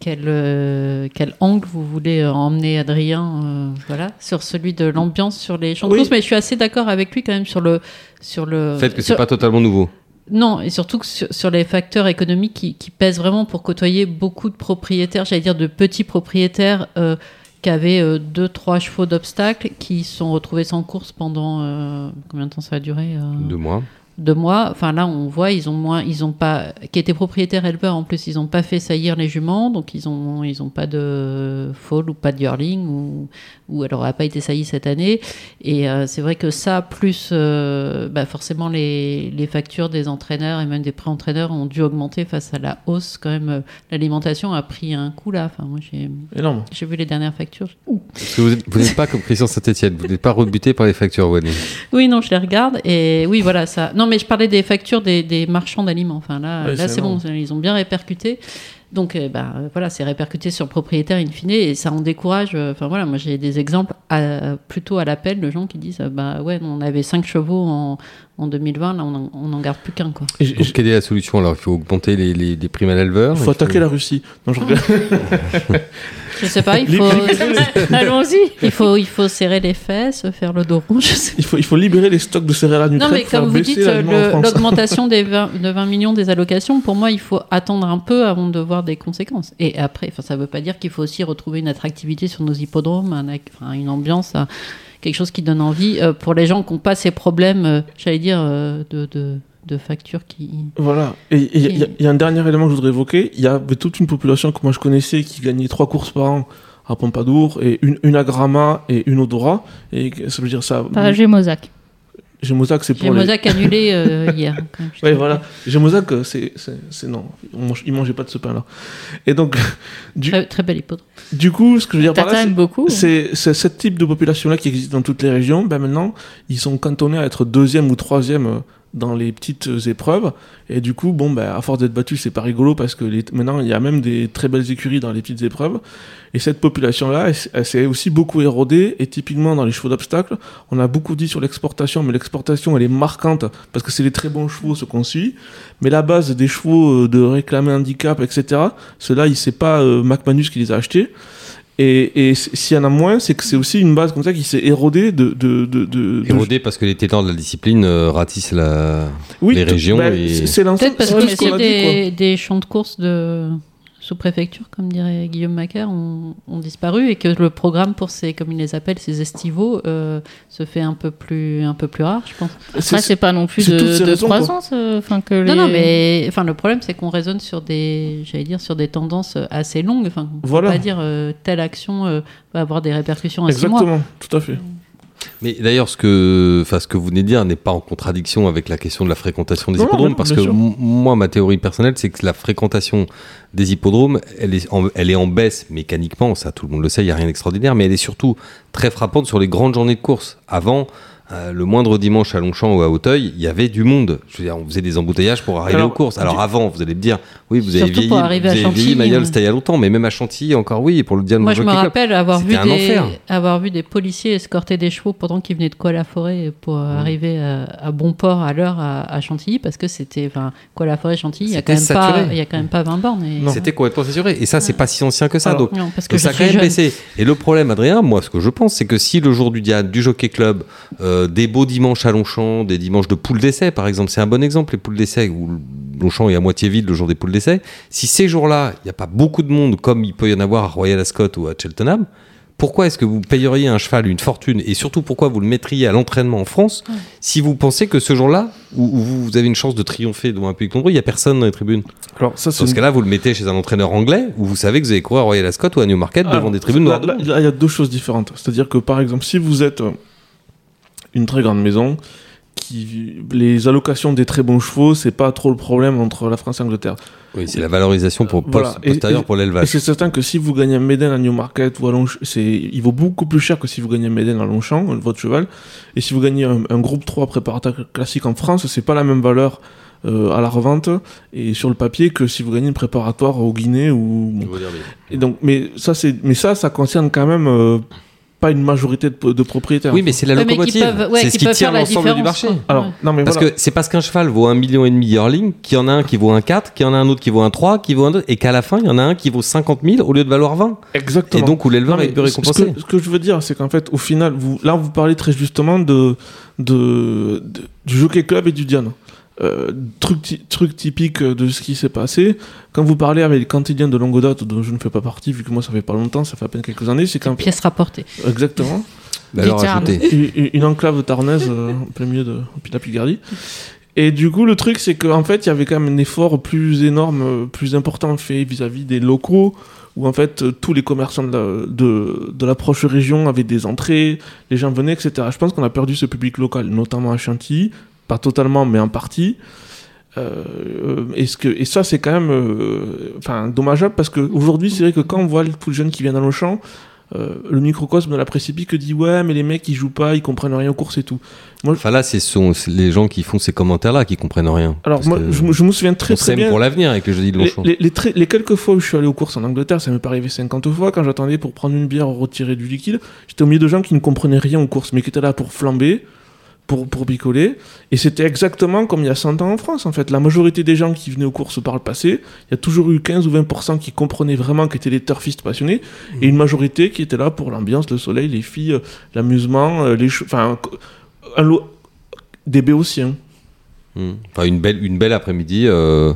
quel, euh, quel angle vous voulez euh, emmener Adrien, euh, voilà, sur celui de l'ambiance sur les champs de Oui. course, mais je suis assez d'accord avec lui quand même sur le, sur le. Fait que c'est sur- pas totalement nouveau. Non, et surtout que sur, sur les facteurs économiques qui, qui pèsent vraiment pour côtoyer beaucoup de propriétaires, j'allais dire de petits propriétaires euh, qui avaient euh, deux, trois chevaux d'obstacles, qui se sont retrouvés sans course pendant euh, combien de temps ça a duré euh, Deux mois. Deux mois. Enfin là, on voit, ils ont moins, ils ont pas, qui étaient propriétaires éleveurs en plus, ils n'ont pas fait saillir les juments, donc ils ont, ils ont pas de fall ou pas de yearling ou, ou elle n'aura pas été saillie cette année. Et euh, c'est vrai que ça, plus euh, bah, forcément les, les factures des entraîneurs et même des pré-entraîneurs ont dû augmenter face à la hausse quand même. L'alimentation a pris un coup là. Enfin moi j'ai, Énorme. j'ai vu les dernières factures. Parce que vous êtes- vous n'êtes pas comme Christian Saint-Etienne, vous n'êtes pas rebuté par les factures, Wally. Oui, non, je les regarde. Et oui, voilà, ça. Non, mais je parlais des factures des, des marchands d'aliments. Enfin, là, Ouais, là c'est bon, ils ont bien répercuté. Donc, euh, bah, euh, voilà, c'est répercuté sur le propriétaire in fine et ça en décourage. euh, Enfin, voilà, moi j'ai des exemples à- plutôt à l'appel de gens qui disent euh, Bah ouais, on avait 5 chevaux en, en 2020, là, on en- on n'en garde plus qu'un, quoi. Et Donc, quelle est la solution alors Il faut augmenter les, les, les primes à l'éleveur Il il faut attaquer la Russie. Non, je regarde. Je sais pas, il faut, Allons-y. il faut, il faut serrer les fesses, faire le dos sais il, faut, il faut libérer les stocks de céréales en Non, mais comme vous dites, l'augmentation des 20, de 20 millions des allocations, pour moi, il faut attendre un peu avant de voir des conséquences. Et après, ça ne veut pas dire qu'il faut aussi retrouver une attractivité sur nos hippodromes, un une ambiance, euh, quelque chose qui donne envie euh, pour les gens qui n'ont pas ces problèmes, euh, j'allais dire, euh, de, de, de factures qui. Voilà. Et et il y, a- y y un dernier élément que je voudrais évoquer. Il y avait toute une population que moi je connaissais qui gagnait trois courses par an à Pompadour, et une, une à Grama et une Odora. Et que- ça veut dire ça. Pas Gémozac. Gémozac, c'est pour les. Mosaque annulé euh, hier. trouve. voilà. Gémozac, euh, c'est, non. On mange- il mangeait pas de ce pain-là. Et donc, du, Très, très bel hippodrome. du coup, ce que je veux dire par là, beaucoup. c'est ce type de population-là qui existe dans toutes les régions. Ben maintenant, ils sont cantonnés à être deuxième ou troisième euh, dans les petites épreuves. Et du coup, bon, ben, à force d'être battu, c'est pas rigolo parce que les- maintenant, il y a même des très belles écuries dans les petites épreuves. Et cette population-là, elle, s'est aussi beaucoup érodée. Et typiquement, dans les chevaux d'obstacle, on a beaucoup dit sur l'exportation, mais l'exportation, elle est marquante parce que c'est les très bons chevaux, ce qu'on suit. Mais la base des chevaux euh, de réclamer handicap, etc., ceux-là, il sait pas euh, McManus qui les a achetés. Et, s'il y en a moins, c'est que c'est aussi une base comme ça qui s'est érodée de. de, de, de- de- Érodé parce que les tétans de la discipline euh, ratissent la. Oui, les régions ben, et- c'est- C'est l'ensemble. Peut-être parce c'est que tout ce qu'on aussi a dit, quoi. des, des champs de course de sous-préfecture, comme dirait Guillaume Macaire, ont, ont disparu et que le programme pour ces, comme il les appelle, ces estivaux, euh, se fait un peu plus, un peu plus rare, je pense. Après, c'est pas non plus de, croissance. euh, Enfin, que Non, les- non, mais enfin, le problème, c'est qu'on raisonne sur des, j'allais dire, sur des tendances assez longues. Enfin, on peut Voilà. pas dire euh, telle action euh, va avoir des répercussions à six mois. Exactement, tout à fait. Mais d'ailleurs, ce que, enfin, ce que vous venez de dire n'est pas en contradiction avec la question de la fréquentation des Non, hippodromes, non, parce que moi, ma théorie personnelle, c'est que la fréquentation des hippodromes, elle est, en, elle est en baisse mécaniquement, ça tout le monde le sait, il n'y a rien d'extraordinaire, mais elle est surtout très frappante sur les grandes journées de course. Avant, euh, le moindre dimanche à Longchamp ou à Auteuil, il y avait du monde. Je veux dire, on faisait des embouteillages pour arriver Alors, aux courses. Alors du- avant, vous allez me dire, oui, vous avez Surtout vieilli, pour arriver vous à avez vieilli, Chantilly, Mayol, ouais. c'était il y a longtemps, mais même à Chantilly, encore oui, pour le Diane Moi, je me rappelle avoir vu, des, avoir vu des policiers escorter des chevaux pendant qu'ils venaient de Quoi-la-Forêt pour Mmh. arriver à, à bon port à l'heure à, à Chantilly, parce que c'était, enfin, Quoi-la-Forêt-Chantilly, il y a quand même pas, saturé. il y a quand même pas 20 bornes. et-. C'était complètement censuré. Et ça, c'est pas si ancien que ça. Alors, donc, Non, parce que ça a quand même baissé. Et le problème, Adrien, moi, ce que je pense, c'est que si le jour du Diane, du Jockey Club, euh, des beaux dimanches à Longchamp, des dimanches de poules d'essai, par exemple, c'est un bon exemple, les poules d'essai, où Longchamp est à moitié vide le jour des poules d'essai. Si ces jours-là, il n'y a pas beaucoup de monde, comme il peut y en avoir à Royal Ascot ou à Cheltenham, pourquoi est-ce que vous payeriez un cheval une fortune et surtout pourquoi vous le mettriez à l'entraînement en France si vous pensez que ce jour-là, où, où vous avez une chance de triompher devant un public nombreux, il n'y a personne dans les tribunes? Alors, ça, Dans ce une- cas-là, vous le mettez chez un entraîneur anglais où vous savez que vous allez courir à Royal Ascot ou à Newmarket Alors, devant des tribunes noires. là, là, il y a deux choses différentes. C'est-à-dire que, par exemple, si vous êtes euh, une très grande maison, qui, les allocations des très bons chevaux, c'est pas trop le problème entre la France et l'Angleterre. Oui, c'est la valorisation pour Voilà. post- Et- postérieure et- pour Et l'élevage. c'est certain que si vous gagnez un Méden à Newmarket ou à Longchamp, il vaut beaucoup plus cher que si vous gagnez un Méden à Longchamp, votre cheval. Et si vous gagnez un, un groupe 3 préparateur classique en France, c'est pas la même valeur euh, à la revente et sur le papier que si vous gagnez une préparatoire au Guinée ou. Et donc, mais ça, c'est, mais ça, ça concerne quand même euh, pas une majorité de, de propriétaires. Oui, mais c'est la locomotive. ouais, c'est qui ce qui tire l'ensemble du marché. Alors, Ouais. non, mais Parce voilà. que c'est parce qu'un cheval vaut un million et demi yearling qu'il y en a un qui vaut un 4, qu'il y en a un autre qui vaut un 3, qui vaut un 2, et qu'à la fin, il y en a un qui vaut 50 000 au lieu de valoir 20. Exactement. Et donc où l'éleveur est peu ce- ce récompensé. que, ce que je veux dire, c'est qu'en fait, au final, vous, là, vous parlez très justement de, de, de- du Jockey Club et du Diane. Euh, truc, ty- truc typique de ce qui s'est passé. Quand vous parlez avec les cantiliens de longue date, dont je ne fais pas partie, vu que moi ça fait pas longtemps, ça fait à peine quelques années, c'est qu'en Pièce rapportée. exactement une, une enclave tarnaise euh, en plein milieu de la Picardie. Et du coup, le truc, c'est qu'en fait, il y avait quand même un effort plus énorme, euh, plus important fait vis-à-vis des locaux, où en fait, tous les commerçants de la, de, de la proche région avaient des entrées, les gens venaient, etc. Je pense qu'on a perdu ce public local, notamment à Chantilly, pas totalement, mais en partie. Euh, est-ce que, et ça, c'est quand même euh, enfin, dommageable parce qu'aujourd'hui, c'est vrai que quand on voit tous les jeunes qui viennent à Longchamp, euh, le microcosme de la précipice que dit ouais, mais les mecs ils jouent pas, ils comprennent rien aux courses et tout. Enfin là, c'est les gens qui font ces commentaires-là qui comprennent rien. Alors, moi, je, me- je me souviens très on très bien. pour l'avenir avec les jeudis de Les, Longchamp. les, les très- les quelques fois où je suis allé aux courses en Angleterre, ça m'est pas arrivé 50 fois, quand j'attendais pour prendre une bière ou retirer du liquide, j'étais au milieu de gens qui ne comprenaient rien aux courses, mais qui étaient là pour flamber, pour, pour picoler. Et c'était exactement comme il y a 100 ans en France, en fait. La majorité des gens qui venaient aux courses par le passé, il y a toujours eu 15 ou 20% qui comprenaient vraiment, qui étaient des turfistes passionnés, et une majorité qui était là pour l'ambiance, le soleil, les filles, euh, l'amusement, euh, les... Enfin, un lot- des béotiens. Hmm. Enfin, une belle, une belle après-midi euh,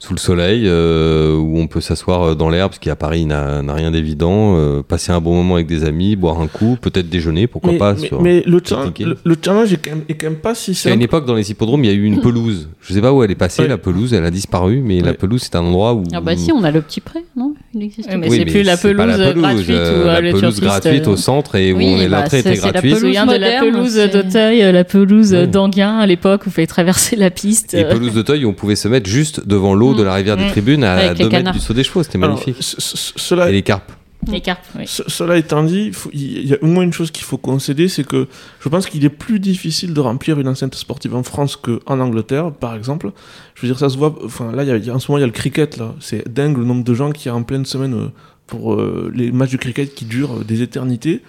sous le soleil euh, où on peut s'asseoir euh, dans l'herbe, ce qui à Paris n'a n'a rien d'évident. euh, passer un bon moment avec des amis, boire un coup, peut-être déjeuner, pourquoi mais, pas. mais, sur... mais le, le, le challenge est quand, même, est quand même pas si À simple. une époque, dans les hippodromes, il y a eu une pelouse. Je sais pas où elle est passée, Ouais. la pelouse, elle a disparu, mais la pelouse, c'est un endroit où. Ah bah si, on a le petit pré, non? Il existe. Ouais, mais pas. c'est plus la c'est pas pelouse gratuite euh, la pelouse gratuite euh, au centre et où oui, on est- bah, l'entrée c'est- était c'est la gratuite. Me souviens de la pelouse d'Auteuil, la pelouse d'Anguin à l'époque où il fallait traverser la piste. Et pelouse de Teuil, on pouvait se mettre juste devant l'eau de la rivière des Mm. Tribunes à Avec les 2 mètres canards. du saut des chevaux, c'était Alors, magnifique. ce- ce- cela, Et les carpes. Les carpes, oui. cela étant dit, il y a au moins une chose qu'il faut concéder, c'est que je pense qu'il est plus difficile de remplir une enceinte sportive en France qu'en Angleterre, par exemple. Je veux dire, ça se voit. Enfin, là, il y a- il y a- en ce moment, il y a le cricket. Là, c'est dingue le nombre de gens qui y a en pleine semaine euh, pour euh, les matchs de cricket qui durent euh, des éternités.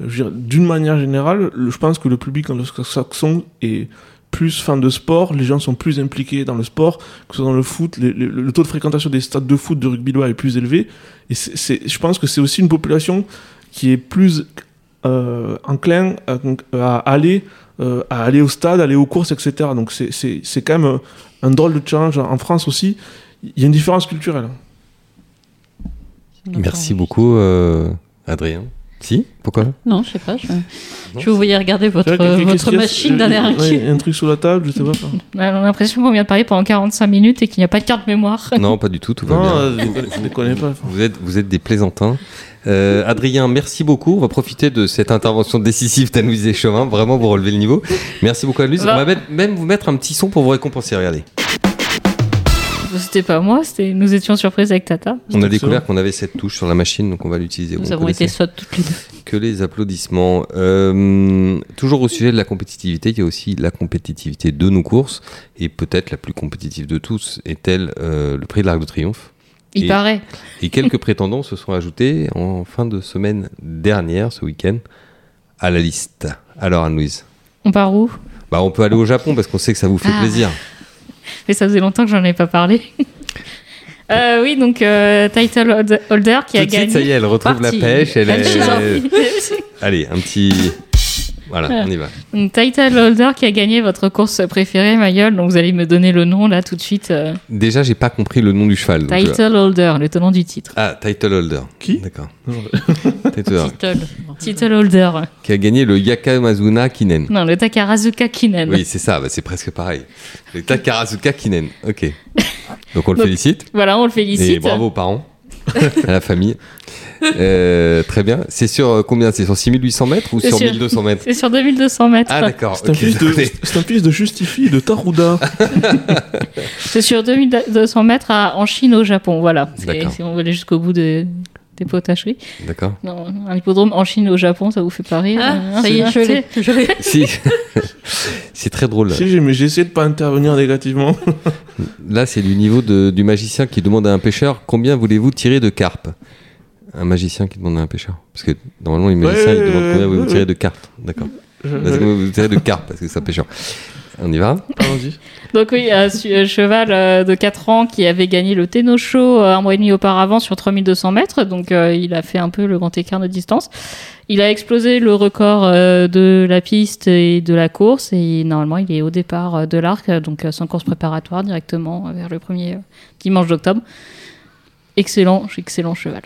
Je veux dire, D'une manière générale, le- je pense que le public anglo-saxon est plus fan de sport, les gens sont plus impliqués dans le sport, que ce soit dans le foot, les- les- le taux de fréquentation des stades de foot de rugby est plus élevé, et c'est- c'est- je pense que c'est aussi une population qui est plus euh, enclin à, à aller, euh, à aller au stade, aller aux courses, etc. Donc c'est- c'est c'est quand même un drôle de challenge en France aussi. Il y a une différence culturelle. Merci beaucoup, euh, Adrien. Si Pourquoi Non, je sais pas. Je, je vous voyais regarder votre, vrai votre qu'il y a machine d'un air Ouais, inquiet. Un truc sous la table, je sais pas. enfin. On a l'impression qu'on vient de parler pendant 45 minutes et qu'il n'y a pas de carte mémoire. Non, pas du tout, tout va Non, bien. euh, je déconne pas. enfin. Vous êtes, vous êtes des plaisantins. Euh, Adrien, merci beaucoup. On va profiter de cette intervention décisive d'Anne-Louise Chemin. Vraiment, vous relevez le niveau. Merci beaucoup, Anne-Louise. On Va. va mettre- même vous mettre un petit son pour vous récompenser. Regardez. C'était pas moi, c'était nous étions surprises avec Tata. On a découvert qu'on avait cette touche sur la machine, donc on va l'utiliser. Nous On avons été sottes toutes les deux. que les applaudissements. Euh, toujours au sujet de la compétitivité, il y a aussi la compétitivité de nos courses. Et peut-être la plus compétitive de tous est-elle euh, le prix de l'Arc de Triomphe. Il Et- paraît. Et quelques prétendants se sont ajoutés en fin de semaine dernière, ce week-end, à la liste. Alors, Anne-Louise? On part où? Bah, On peut aller au Japon parce qu'on sait que ça vous fait Ah. plaisir. Mais ça faisait longtemps que j'en avais pas parlé. Euh, oui, donc euh, title holder- qui Tout a de suite, gagné. ça y est, elle retrouve Parti. la pêche. Elle est... Allez, un petit. Voilà, on y va. Donc, title holder qui a gagné votre course préférée, ma gueule. Donc vous allez me donner le nom là tout de suite. euh, Déjà, j'ai pas compris le nom du cheval. donc je- title holder, le tenant du titre. Ah, title holder. Qui? D'accord. Title holder. Title. Title holder. Qui a gagné le Yakamazuna Kinen. Non, le Takarazuka Kinen. Oui, c'est ça, bah, c'est presque pareil. Le Takarazuka Kinen. Ok. Donc on le Donc, félicite. Voilà, on le Et félicite. bravo aux parents, à la famille. Euh, très bien. C'est sur euh, combien? C'est sur 6800 mètres ou sur sur- 1200 mètres? C'est sur 2200 mètres. Ah d'accord. C'est un, ok, fils de, désolé. c'est un fils de Justify de Taruda. C'est sur 2200 mètres à- en Chine, au Japon. Voilà. Si on veut aller jusqu'au bout de- des potacheries. D'accord. Un hippodrome en Chine, au Japon, ça vous fait pas rire Ah, hein, ça y est, je l'ai. Si. c'est très drôle. Si, j'ai- mais j'ai essayé de pas intervenir négativement. Là, c'est du niveau de- du magicien qui demande à un pêcheur combien voulez-vous tirer de carpe? Un magicien qui demande à un pêcheur. Parce que normalement, les magiciens, Ouais, ils demandent ouais, combien voulez-vous ouais, tirer ouais. de carpe. D'accord. Je- Parce que vous tirez de carpe, parce que c'est un pêcheur. On y va Allons-y. Donc oui, un un cheval euh, de 4 ans qui avait gagné le Tenno Show euh, un mois et demi auparavant sur 3200 mètres, donc euh, il a fait un peu le grand écart de distance. Il a explosé le record euh, de la piste et de la course et normalement il est au départ euh, de l'arc, euh, donc euh, sans course préparatoire directement euh, vers le premier euh, dimanche d'octobre. Excellent, excellent cheval.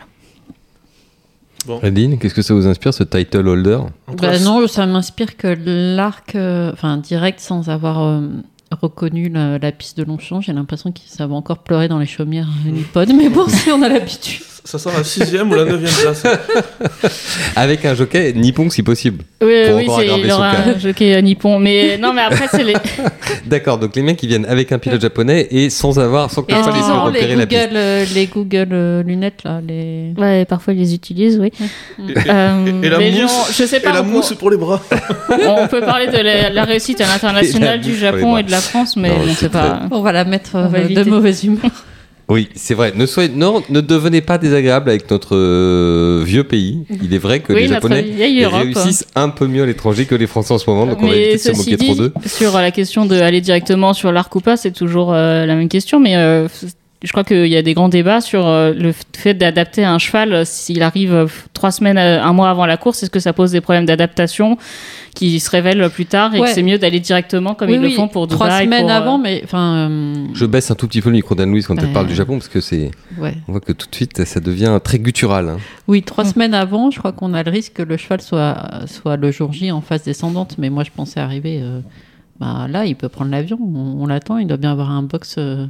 Adeline, qu'est-ce que ça vous inspire, ce title holder? Bah non, ça m'inspire que l'arc, euh, enfin direct sans avoir euh, reconnu la, la piste de Longchamp, j'ai l'impression que ça va encore pleurer dans les chaumières nippones. Mais bon, si on a l'habitude. Ça sent la sixième ou la neuvième place. Avec un jockey nippon si possible. Oui, Pour oui, il son aura cas. un jockey euh, nippon, mais non, mais après c'est les D'accord, donc les mecs qui viennent avec un pilote japonais et sans avoir, sans que Et le est-ce cheval ait qu'ils pu ont les repérer la piste. Google, euh, les Google euh, lunettes là, les. Ouais, parfois ils les utilisent, oui. Et, et- Euh, et la les mousse, gens- je sais et pas. la on- mousse pour les bras. on peut parler de la, la réussite à l'international du les Japon et de la France, mais Non, bon, c'est pas. On va la mettre euh, de mauvaise humeur. Oui, c'est vrai. Ne, soyez, non, ne devenez pas désagréable avec notre euh, vieux pays. Il est vrai que Oui, les Japonais Europe. réussissent un peu mieux à l'étranger que les Français en ce moment, donc on va éviter Mais de se moquer trop dit, d'eux. sur la question de aller directement sur l'arc ou pas, c'est toujours euh, la même question, mais euh, je crois qu'il y a des grands débats sur euh, le fait d'adapter un cheval euh, s'il arrive euh, trois semaines, un mois avant la course. Est-ce que ça pose des problèmes d'adaptation qui se révèlent plus tard et Ouais. que c'est mieux d'aller directement comme Oui, ils oui, le font pour trois Dubaï semaines pour, euh, avant, mais enfin. euh, Je baisse un tout petit peu le micro d'Anne-Louise quand elle parle du Japon, parce que c'est, ouais. on voit que tout de suite, ça devient très guttural. hein. Oui, trois semaines avant, je crois qu'on a le risque que le cheval soit, soit le jour J en phase descendante. Mais moi, je pensais arriver. euh, bah, là, il peut prendre l'avion. On, on l'attend. Il doit bien avoir un box euh,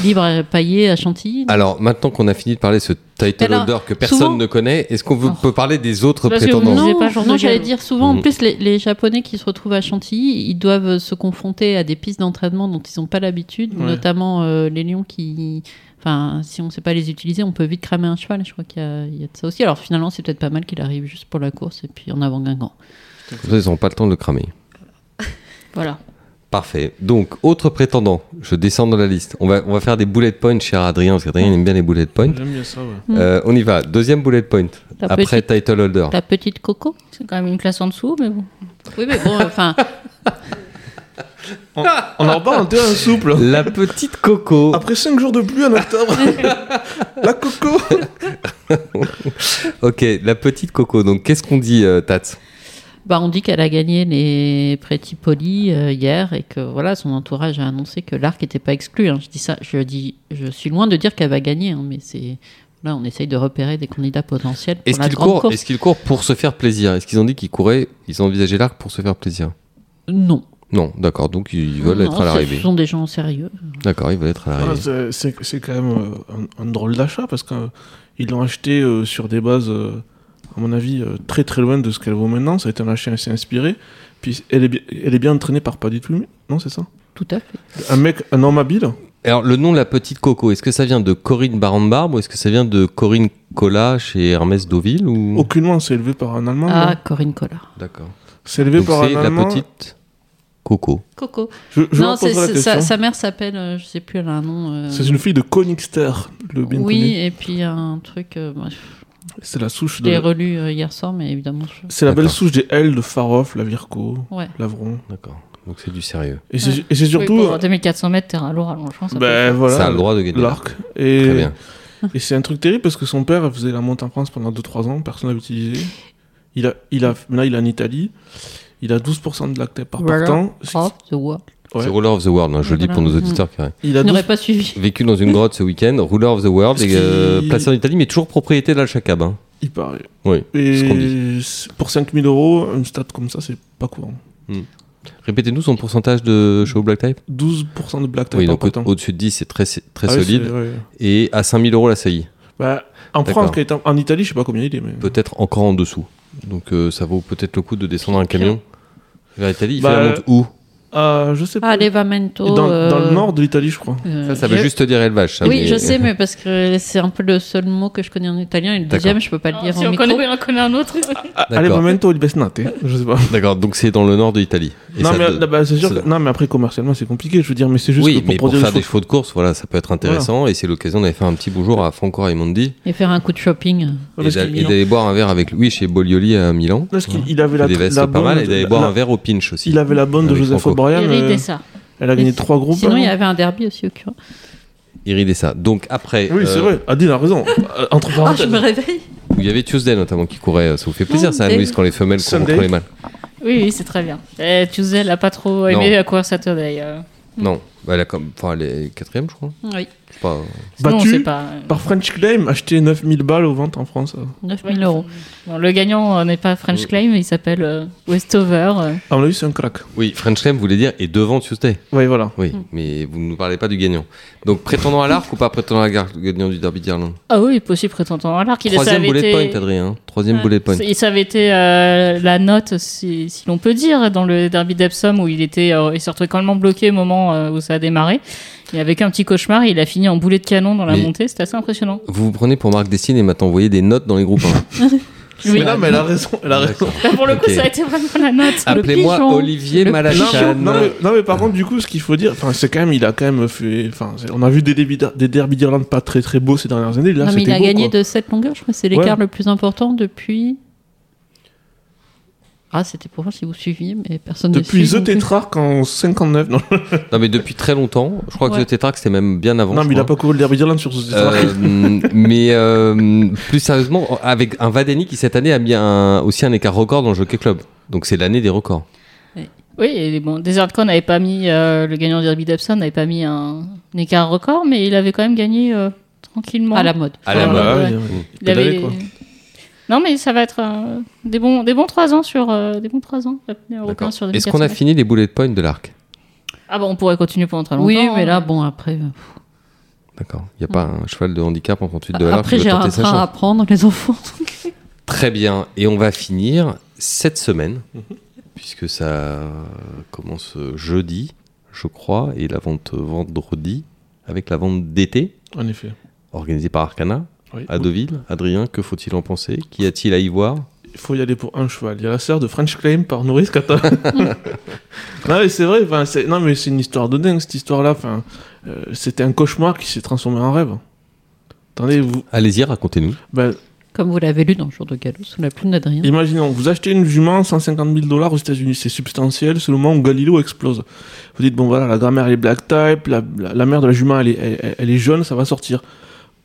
libre à pailler à Chantilly. Alors, maintenant qu'on a fini de parler de ce title Alors, holder que personne souvent- ne connaît, est-ce qu'on Oh. peut parler des autres Parce prétendants non, non j'allais dire souvent, en plus, les, les Japonais qui se retrouvent à Chantilly, ils doivent se confronter à des pistes d'entraînement dont ils n'ont pas l'habitude, Ouais. notamment euh, les lions qui. Enfin, si on ne sait pas les utiliser, on peut vite cramer un cheval. Je crois qu'il y, a- il y a de ça aussi. Alors finalement, c'est peut-être pas mal qu'il arrive juste pour la course et puis en avant Guingamp. Comme ça, ils n'auront pas le temps de le cramer. Voilà. Parfait. Donc, autre prétendant, je descends dans la liste. On va, on va faire des bullet points, cher Adrien, parce qu'Adrien aime bien les bullet points. J'aime bien ça, ouais. Mm. Euh, on y va. Deuxième bullet point. Après petite- title holder. La petite Coco C'est quand même une classe en dessous, mais bon. Oui, mais bon, enfin, On, on en reparle en terrain souple. La petite Coco. Après 5 jours de pluie en octobre. la coco. Ok, la petite Coco. Donc, qu'est-ce qu'on dit, euh, Tats? Bah, on dit qu'elle a gagné les Pretty Poly euh, hier et que voilà, son entourage a annoncé que l'arc n'était pas exclu. hein. Je dis ça, je dis, je suis loin de dire qu'elle va gagner, hein, mais c'est là, on essaye de repérer des candidats potentiels pour Est-ce la qu'ils grande courent, course. est-ce qu'ils courent pour se faire plaisir? Est-ce qu'ils ont dit qu'ils couraient, ils ont envisagé l'arc pour se faire plaisir? Non, Non, d'accord, donc ils veulent Non, être à l'arrivée. Ce sont des gens sérieux. D'accord, ils veulent être à Ah, l'arrivée. c'est- quand même euh, un, un drôle d'achat parce qu'ils l'ont acheté euh, sur des bases, euh, à mon avis, euh, très très loin de ce qu'elle vaut maintenant. Ça a été un achat assez inspiré. Puis elle est, bi- elle est bien entraînée par pas du tout. lui. Non, c'est ça? Tout à fait. Un mec, un homme habile? Alors, le nom la petite Coco, est-ce que ça vient de Corinne Baron-Barbe ou est-ce que ça vient de Corinne Collat chez Hermès Deauville ou... Aucunement, c'est élevé par un Allemand. Ah, Corinne Collard. D'accord. C'est élevé Donc, par c'est un la Allemand. petite Coco. Coco. Je, je non, c'est, la c'est- sa, sa mère s'appelle, euh, je sais plus, elle a un nom. euh, C'est une fille de Königster, le bien Oui, connu. et puis un truc. euh, bref, C'est la souche je l'ai de. relu euh, hier soir, mais évidemment. je- C'est la belle souche des L de Farof, la Virco, Ouais. l'Avron. D'accord. Donc, c'est du sérieux. Et c'est et c'est Oui, surtout. pour 2400 mètres terrain lourd à Longchamp, ça ben voilà. ça a le droit de gagner. L'arc. Et, Très bien. et c'est un truc terrible parce que son père faisait la monte en France pendant 2-3 ans, personne l'avait utilisé. Il a, il a, là, il est en Italie. Il a 12% de lactate par Voilà. partant. Oh, the. Ouais. C'est Ruler of the World, hein, je le dis pour nos auditeurs qui Il a Je 12 n'aurais pas suivi. vécu dans une grotte ce week-end. Ruler of the World, Ce et, euh, placé en Italie, mais toujours propriété d'Al-Shakab. hein. Il paraît. Oui. ce qu'on Et c'est- pour 5000 euros, une stat comme ça, c'est pas courant. Répétez-nous son pourcentage de show black type 12% de black type Oui, donc au- potent. au-dessus de 10, c'est très, très Ah solide. Et à 5000 euros la saillie. Bah, en. France, en, en Italie, je sais pas combien il est, mais. Peut-être encore en dessous. Donc euh, ça vaut peut-être le coup de descendre un camion. Vers l'Italie, il Bah, fait la monte où? Ah, je sais pas. Ah, Levamento. dans, dans euh, le nord de l'Italie, je crois. euh, Ça, ça veut je- juste dire élevage. ça, Oui, mais- je sais, mais parce que c'est un peu le seul mot que je connais en italien et le D'accord. deuxième, je peux pas le dire Ah, si en on micro. connaît, on connaît un autre. Ah, D'accord. Allez, momento il besnate, je sais pas. D'accord, donc c'est dans le nord de l'Italie. Et non, ça mais, te- là, bah, sûr que- non, mais après, commercialement, c'est compliqué, je veux dire, mais c'est juste oui, que mais pour faire des chevaux de course, voilà, ça peut être intéressant. Et c'est l'occasion d'aller faire un petit bonjour à Franco Raimondi Et faire un coup de shopping. Et d'aller boire un verre avec lui chez Bolioli à Milan. Parce qu'il il avait la, la pas mal bonne et d'aller de- boire un verre au pinch aussi. Il avait la bonne de Joseph Eric euh. Elle a gagné trois groupes. Sinon, il y avait un derby aussi au cura. Iridessa. Donc après, Oui, c'est euh, vrai. Adil a raison. Euh, Entre Ah, je parenthèses. me réveille. il y avait Tuesday notamment qui courait. Ça vous fait plaisir ça, Sunday. Louise, quand les femelles courent contre les mâles Oui, oui, c'est très bien. Eh, Tuesday, elle a pas trop aimé la course Saturday. Euh. Non, bah, elle, a comme... enfin, elle est quatrième, je crois. Oui, C'est Pas... Sinon, on Battu sait pas. euh. Par French Claim, acheté 9000 balles aux ventes en France. euh. 9000 euros. Bon, le gagnant euh, n'est pas French. Claim, il s'appelle euh, Westover. euh. À mon avis, c'est un crack. Oui, French Clem voulait dire et devant Tuesday. Oui, voilà. Oui, Mm. mais vous ne nous parlez pas du gagnant. Donc prétendant à l'arc ou pas prétendant à l'arc, le gagnant du Derby d'Irlande? Ah oui, possible prétendant à l'arc. Il- ça Troisième avait bullet été- point, Adrien. hein. Troisième Ouais. bullet point. C'est- Ça avait été euh, la note, si, si l'on peut dire, dans le derby d'Epsom où il était, euh, il s'est retrouvé complètement bloqué au moment euh, où ça a démarré. Et avec un petit cauchemar, il a fini en boulet de canon dans la Mais- montée. C'était assez impressionnant. Vous vous prenez pour Marc Destine et maintenant envoyez des notes dans les groupes. hein. Oui. Mais non, mais elle a raison. Elle a raison. Pour le coup, ça a été vraiment la note. Appelez-moi. Olivier Malachan. mais, non, mais, non, mais par contre, du coup, ce qu'il faut dire, enfin, c'est quand même, il a quand même fait. On a vu des derby des derby d'Irlande pas très très beaux ces dernières années. Là, non, mais il a beau, gagné quoi. de 7 longueurs, je crois que c'est l'écart Ouais. le plus important depuis. Ah, c'était pour voir si vous suiviez, mais personne ne Depuis suit. The donc- Tetrarch en 59. Non, Non, mais depuis très longtemps. Je crois que Ouais. le Tétrac, c'était même bien avant. non je mais il a crois. pas couru le derby d'Irlande sur The Tetrarch. Euh, mais euh, plus sérieusement, avec un Vadeni qui cette année a mis un- aussi un écart record dans le Jockey Club. Donc c'est l'année des records. Oui, et bon, Desert Con n'avait pas mis, euh, le gagnant du derby d'Epsom n'avait pas mis un, un écart record, mais il avait quand même gagné euh, tranquillement. À la mode. À la mode. Ah, ouais. Il avait- pédalait, quoi. Non, mais ça va être euh, des bons, des bons trois ans sur euh, des bons trois ans. Européens sur Est-ce qu'on a 2400. fini les bullet points de l'arc? Ah bon, on pourrait continuer pendant très longtemps. Oui, mais là, hein. bon, après. euh, D'accord. Il n'y a pas un cheval de handicap en 38 de l'arc Après, j'ai un train à prendre, les enfants. Très bien. Et on va finir cette semaine, puisque ça commence jeudi, je crois, et la vente vendredi, avec la vente d'été, En effet. organisée par Arcana, Oui. à Deauville. Adrien, que faut-il en penser? Qu'y a-t-il à y voir? Il faut y aller pour un cheval. Il y a la sœur de French Claim par Norris Kata. non, mais c'est vrai. Non, mais c'est une histoire de dingue cette histoire-là. Enfin, euh, c'était un cauchemar qui s'est transformé en rêve. Attendez, vous. Allez-y, racontez-nous. Ben, Comme vous l'avez lu dans le jour de galop, sous la plume d'Adrien. Imaginons, vous achetez une jument 150 000 dollars aux États-Unis, c'est substantiel, c'est le moment où Galileo explose. Vous dites, bon voilà, la grand-mère elle est black type, la, la, la mère de la jument elle est, elle, elle est jaune, ça va sortir.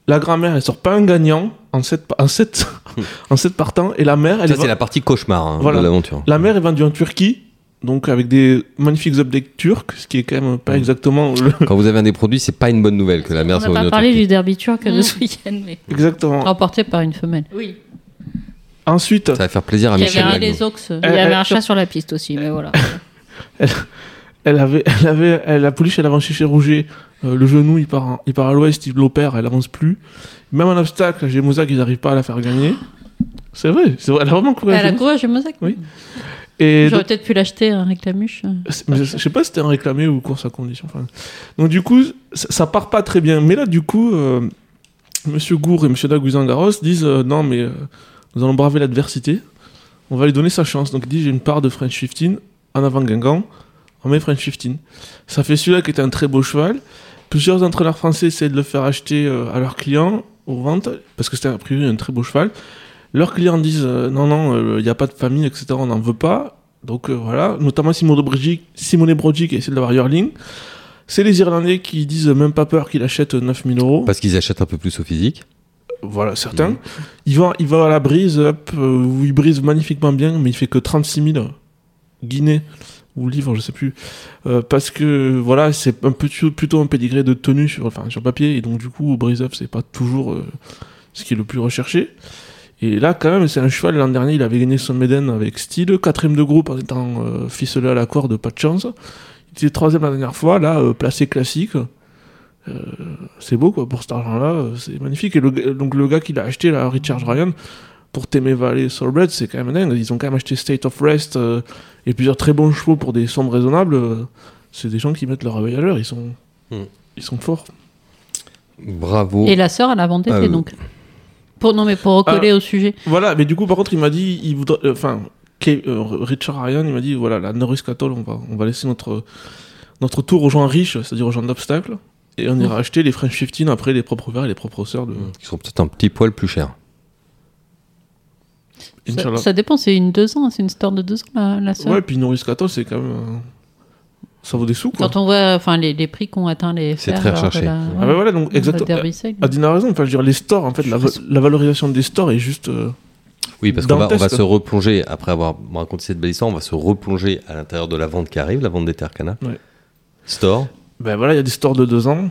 La grand-mère elle sort pas un gagnant en 7 en sept, en sept partants, et la mère elle Ça, est, c'est la partie cauchemar hein, Voilà. de l'aventure. la mère est vendue en Turquie, donc avec des magnifiques updates turcs, ce qui est quand même pas Mm. exactement le... Quand vous avez un des produits, c'est pas une bonne nouvelle que la mère On soit n'a venue pas en parlé Turquie. du derby turc de Mm. ce week-end, mais. Exactement. Remporté par une femelle. Oui. Ensuite, Ça va faire plaisir à Il y Michel avait un les ox. Il y avait un chat sur la piste aussi, mais voilà. Elle avait, elle avait, elle, la pouliche, elle avance chez Rouget. Euh, le genou, il part, il part à l'ouest, il l'opère, elle avance plus. Même en obstacle, j'ai Moussa qu'ils n'arrivent pas à la faire gagner. C'est vrai, c'est vrai, elle a vraiment couru Elle a couru Gémozac. Oui. J'aurais donc- peut-être pu l'acheter un réclamuche. mais je sais pas si c'était un réclamé ou course à condition. enfin. Donc du coup, ça, ça part pas très bien. Mais là, du coup, euh, Monsieur Gour et Monsieur Daguzan-Garros disent euh, non, mais euh, nous allons braver l'adversité. On va lui donner sa chance. Donc il dit j'ai une part de French 15 en avant Guingamp. On met French 15. Ça fait celui-là qui était un très beau cheval. Plusieurs entraîneurs français essaient de le faire acheter euh, à leurs clients aux ventes parce que c'était a priori un très beau cheval. Leurs clients disent euh, non, non, il n'y a pas de famille, etc. On n'en veut pas. Donc euh, voilà, notamment Simone Brogic, Simone Brogic essaie d'avoir Yearling. C'est les Irlandais qui disent euh, même pas peur qu'il achète 9000 euros. Parce qu'ils achètent un peu plus au physique. Voilà, certains. Mhm. Il, va, il va à la brise, hop, euh, où il brise magnifiquement bien, mais il fait que 36 000 guinées ou livres, je sais plus. Euh, parce que voilà, c'est un peu, plutôt un pédigré de tenue sur, enfin, sur papier, et donc du coup, brise-up, c'est pas toujours euh, ce qui est le plus recherché. Et là, quand même, c'est un cheval. L'an dernier, il avait gagné son Méden avec style, quatrième de groupe en étant euh, ficelé à la corde, pas de chance. Il était troisième la dernière fois, là, placé classique. C'est beau, quoi, pour cet argent-là, c'est magnifique. Et donc, le gars qui l'a acheté, là, Richard Ryan, pour Teme Valley Soulbred, c'est quand même dingue. Ils ont quand même acheté State of Rest euh, et plusieurs très bons chevaux pour des sommes raisonnables. Euh, C'est des gens qui mettent leur réveil à l'heure, ils sont, Hmm. ils sont forts. Bravo. Et la sœur, elle a vendu Ah, oui. donc. Pour, non, mais pour recoller au sujet. Voilà, mais du coup, par contre, il m'a dit, il voudrait, euh, enfin, euh, Richard Ryan, il m'a dit, voilà, la Norris Cattle, on va, on va laisser notre, notre tour aux gens riches, c'est-à-dire aux gens d'obstacles, et on ira acheter les French 15 après les propres verts et les propres sœurs de. Qui seront peut-être un petit poil plus chers. Ça, Inch'Allah. ça dépend, c'est une deux ans, c'est une store de deux ans, la, la sœur. Ouais, puis Norris Cattle, c'est quand même. euh, ça vaut des sous, quoi. Quand on voit enfin, les, les prix qu'ont atteint les C'est très recherché. la- Ah bah voilà, donc exactement. Adina a raison, enfin, je veux dire, les stores, en fait, la, va- la valorisation des stores est juste. euh, Oui, parce qu'on va, on va se replonger, après avoir raconté cette belle histoire, on va se replonger à l'intérieur de la vente qui arrive, la vente des Tercana. Ouais. Store. Ben voilà, il y a des stores de deux ans.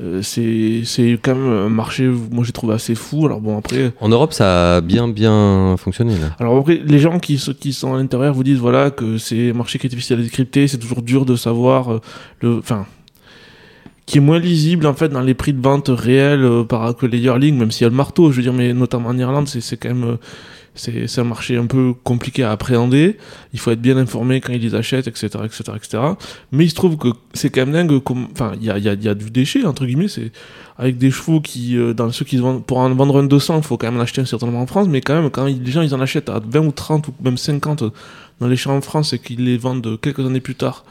Euh, c'est quand même un marché, moi j'ai trouvé assez fou. Alors bon, après. En Europe, ça a bien, bien fonctionné, là. Alors après, les gens qui, qui sont à l'intérieur vous disent voilà que c'est un marché qui est difficile à décrypter, c'est toujours dur de savoir euh, le, enfin, qui est moins lisible en fait dans les prix de vente réels euh, par que les yearlings, même s'il y a le marteau, je veux dire, mais notamment en Irlande, c'est c'est quand même euh, c'est un marché un peu compliqué à appréhender. Il faut être bien informé quand ils les achètent, etc., etc., etc. Mais il se trouve que c'est quand même dingue. Enfin, il y a, du déchet entre guillemets. C'est avec des chevaux qui, euh, ceux qui pour en vendre un 200, il faut quand même en acheter un certain nombre en France. Mais quand même, quand les gens ils en achètent à 20 ou 30 ou même 50 dans les champs en France et qu'ils les vendent quelques années plus tard,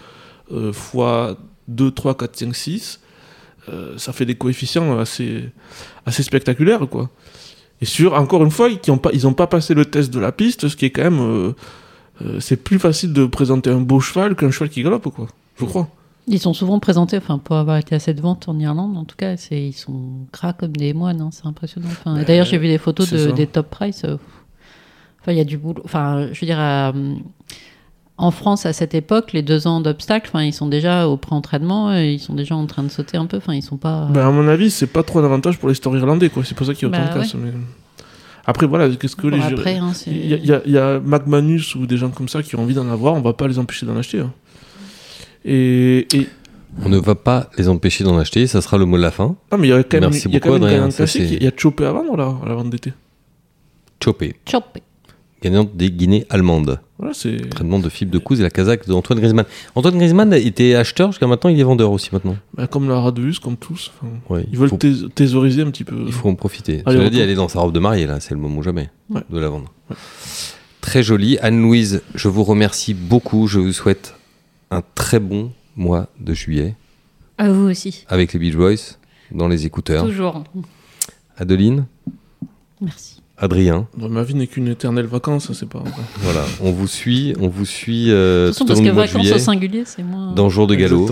euh, fois 2, 3, 4, 5, 6, euh, ça fait des coefficients assez, assez spectaculaires, quoi. Et sur, encore une fois, pas, ils n'ont pas passé le test de la piste, ce qui est quand même. euh, euh, c'est plus facile de présenter un beau cheval qu'un cheval qui galope, quoi. Je crois. Ils sont souvent présentés, enfin pour avoir été à cette vente en Irlande, en tout cas, c'est ils sont gras comme des moines, hein, c'est impressionnant. Enfin, Ouais, D'ailleurs, j'ai vu des photos de, des top price. euh, Enfin, il y a du boulot. Enfin, je veux dire, en France à cette époque, les deux ans d'obstacle, enfin, ils sont déjà au pré-entraînement, et ils sont déjà en train de sauter un peu. Enfin, ils sont pas. Ben, à mon avis, c'est pas trop un avantage pour les stores irlandais, quoi. C'est pour ça qu'il y a autant Bah, de casse. mais- Après, voilà, qu'est-ce que Bon, les. après, hein, c'est- Il y, y y a McManus ou des gens comme ça qui ont envie d'en avoir, on va pas les empêcher d'en acheter. hein. Et, et- On ne va pas les empêcher d'en acheter, ça sera le mot de la fin. Non, mais il y a quand même, Merci il y a quand beaucoup, même Adrien, classique. Il y a Chopé à vendre là, à la vente d'été. Chopé, Chopé. Gagnante des Guinées allemandes. Voilà. Entraînement de Philippe de Couze et la casaque d'Antoine Griezmann. Antoine Griezmann était acheteur jusqu'à maintenant, il est vendeur aussi maintenant. bah, comme la Radevus, comme tous. enfin, Ouais, ils veulent faut- thés- thésauriser un petit peu. Il faut en profiter. Allez, Cela on dit, elle est dans sa robe de mariée, là, c'est le moment jamais Ouais. de la vendre. Très jolie. Anne-Louise, je vous remercie beaucoup. Je vous souhaite un très bon mois de juillet À vous aussi. avec les Beach Boys dans les écouteurs. Toujours. Adeline, Merci. Adrien, Bon, ma vie n'est qu'une éternelle vacance, c'est pas. voilà, on vous suit, on vous suit euh, De toute façon, tout parce que vacances juillet au singulier, c'est moins. dans Jour de Galop.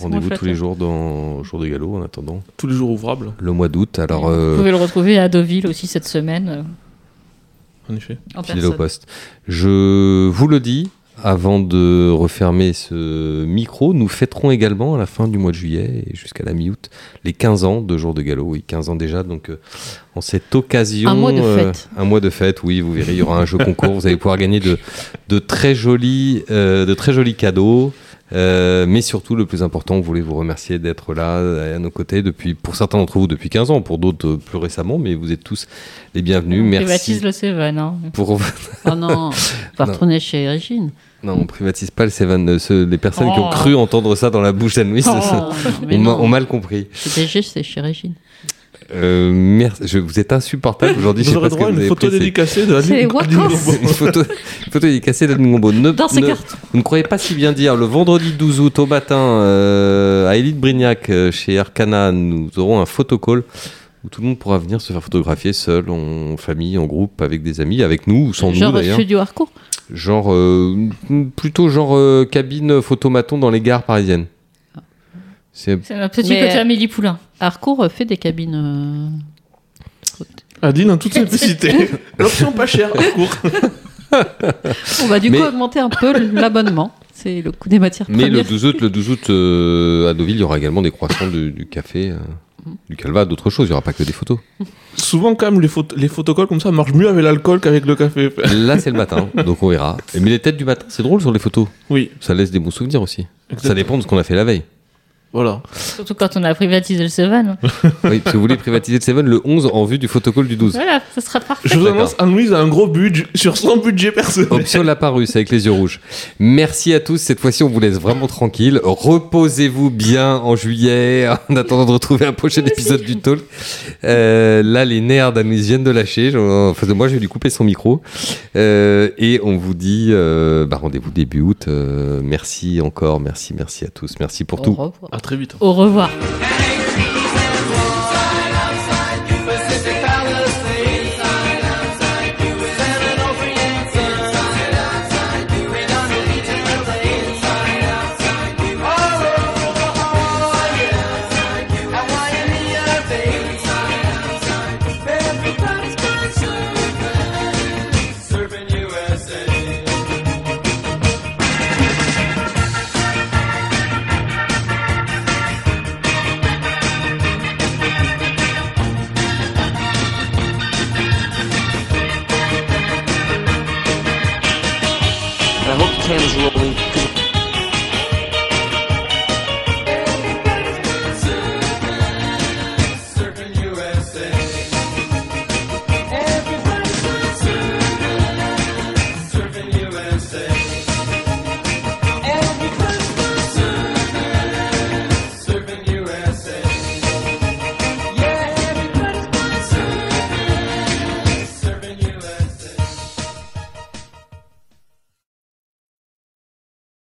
Rendez-vous tous les jours dans Jour de Galop en attendant Tous les jours ouvrables, le mois d'août. Alors, Vous euh, pouvez le retrouver à Deauville aussi cette semaine. en effet. En fidèle au poste. Je vous le dis, avant de refermer ce micro, nous fêterons également à la fin du mois de juillet et jusqu'à la mi-août les 15 ans de Jour de Galop. Oui, 15 ans déjà. Donc, euh, en cette occasion. Un mois de euh, fête. un mois de fête, oui, vous verrez, il y aura un jeu concours. Vous allez pouvoir gagner de, de, très, jolis, euh, de très jolis cadeaux. Euh, mais surtout, le plus important, vous voulez vous remercier d'être là à nos côtés depuis, pour certains d'entre vous depuis 15 ans, pour d'autres plus récemment, mais vous êtes tous les bienvenus. On Merci privatise le Seven. Hein. pour Oh non, va retourner chez Régine. Non, on privatise pas le Seven. euh, ceux- les personnes qui ont Oh. cru entendre ça dans la bouche d'Anne-Louise Oh. Ont, mal compris. Chez DG, c'est chez Régine. Euh, merci. Je, vous êtes insupportable aujourd'hui. Vous aurez droit à une photo dédicacée de Bourbeau. une photo, dédicacée d'Anne Gombeau. Ne, Dans ses ne- cartes. vous ne croyez pas si bien dire. Le vendredi 12 août au matin, euh, à Élite Brignac, euh, chez Arcana, nous aurons un photocall où tout le monde pourra venir se faire photographier seul, en famille, en groupe, avec des amis, avec nous ou sans nous Genre d'ailleurs. studio hardcore. Genre, euh, plutôt genre euh, cabine photomaton dans les gares parisiennes. C'est C'est un petit Mais- côté Amélie Poulain. Hardcore fait des cabines. euh, Adeline en toute simplicité. L'option pas chère, en cours. On va du Mais- coup augmenter un peu l'abonnement. C'est le coût des matières Mais le premières. 12 août, le 12 août euh, à Deauville, il y aura également des croissants du, du café. Euh. Du calva, d'autres choses, il n'y aura pas que des photos. Souvent, quand même, les, phot- les photocolles comme ça marchent mieux avec l'alcool qu'avec le café. Là, c'est le matin, donc on verra. Mais les têtes du matin, c'est drôle sur les photos. Oui, Ça laisse des bons souvenirs aussi. Ça dépend de ce qu'on a fait la veille. Voilà. Surtout quand on a privatisé le Seven. Oui, parce que vous voulez privatiser le Seven le 11 en vue du photocall du 12. Voilà, ça sera parfait. Je vous annonce, Anne-Louise a un gros budget sur son budget personnel. Option la Parusse avec les yeux rouges. Merci à tous. Cette fois-ci, on vous laisse vraiment tranquille. Reposez-vous bien en juillet en attendant de retrouver un prochain épisode du Talk. Euh, là, les nerfs d'Anouise viennent de lâcher. En face de moi, je vais lui couper son micro. Euh, et on vous dit euh, bah, rendez-vous début août. Euh, merci encore. Merci, merci à tous. Merci pour Au tout. revoir. Très vite. Au revoir.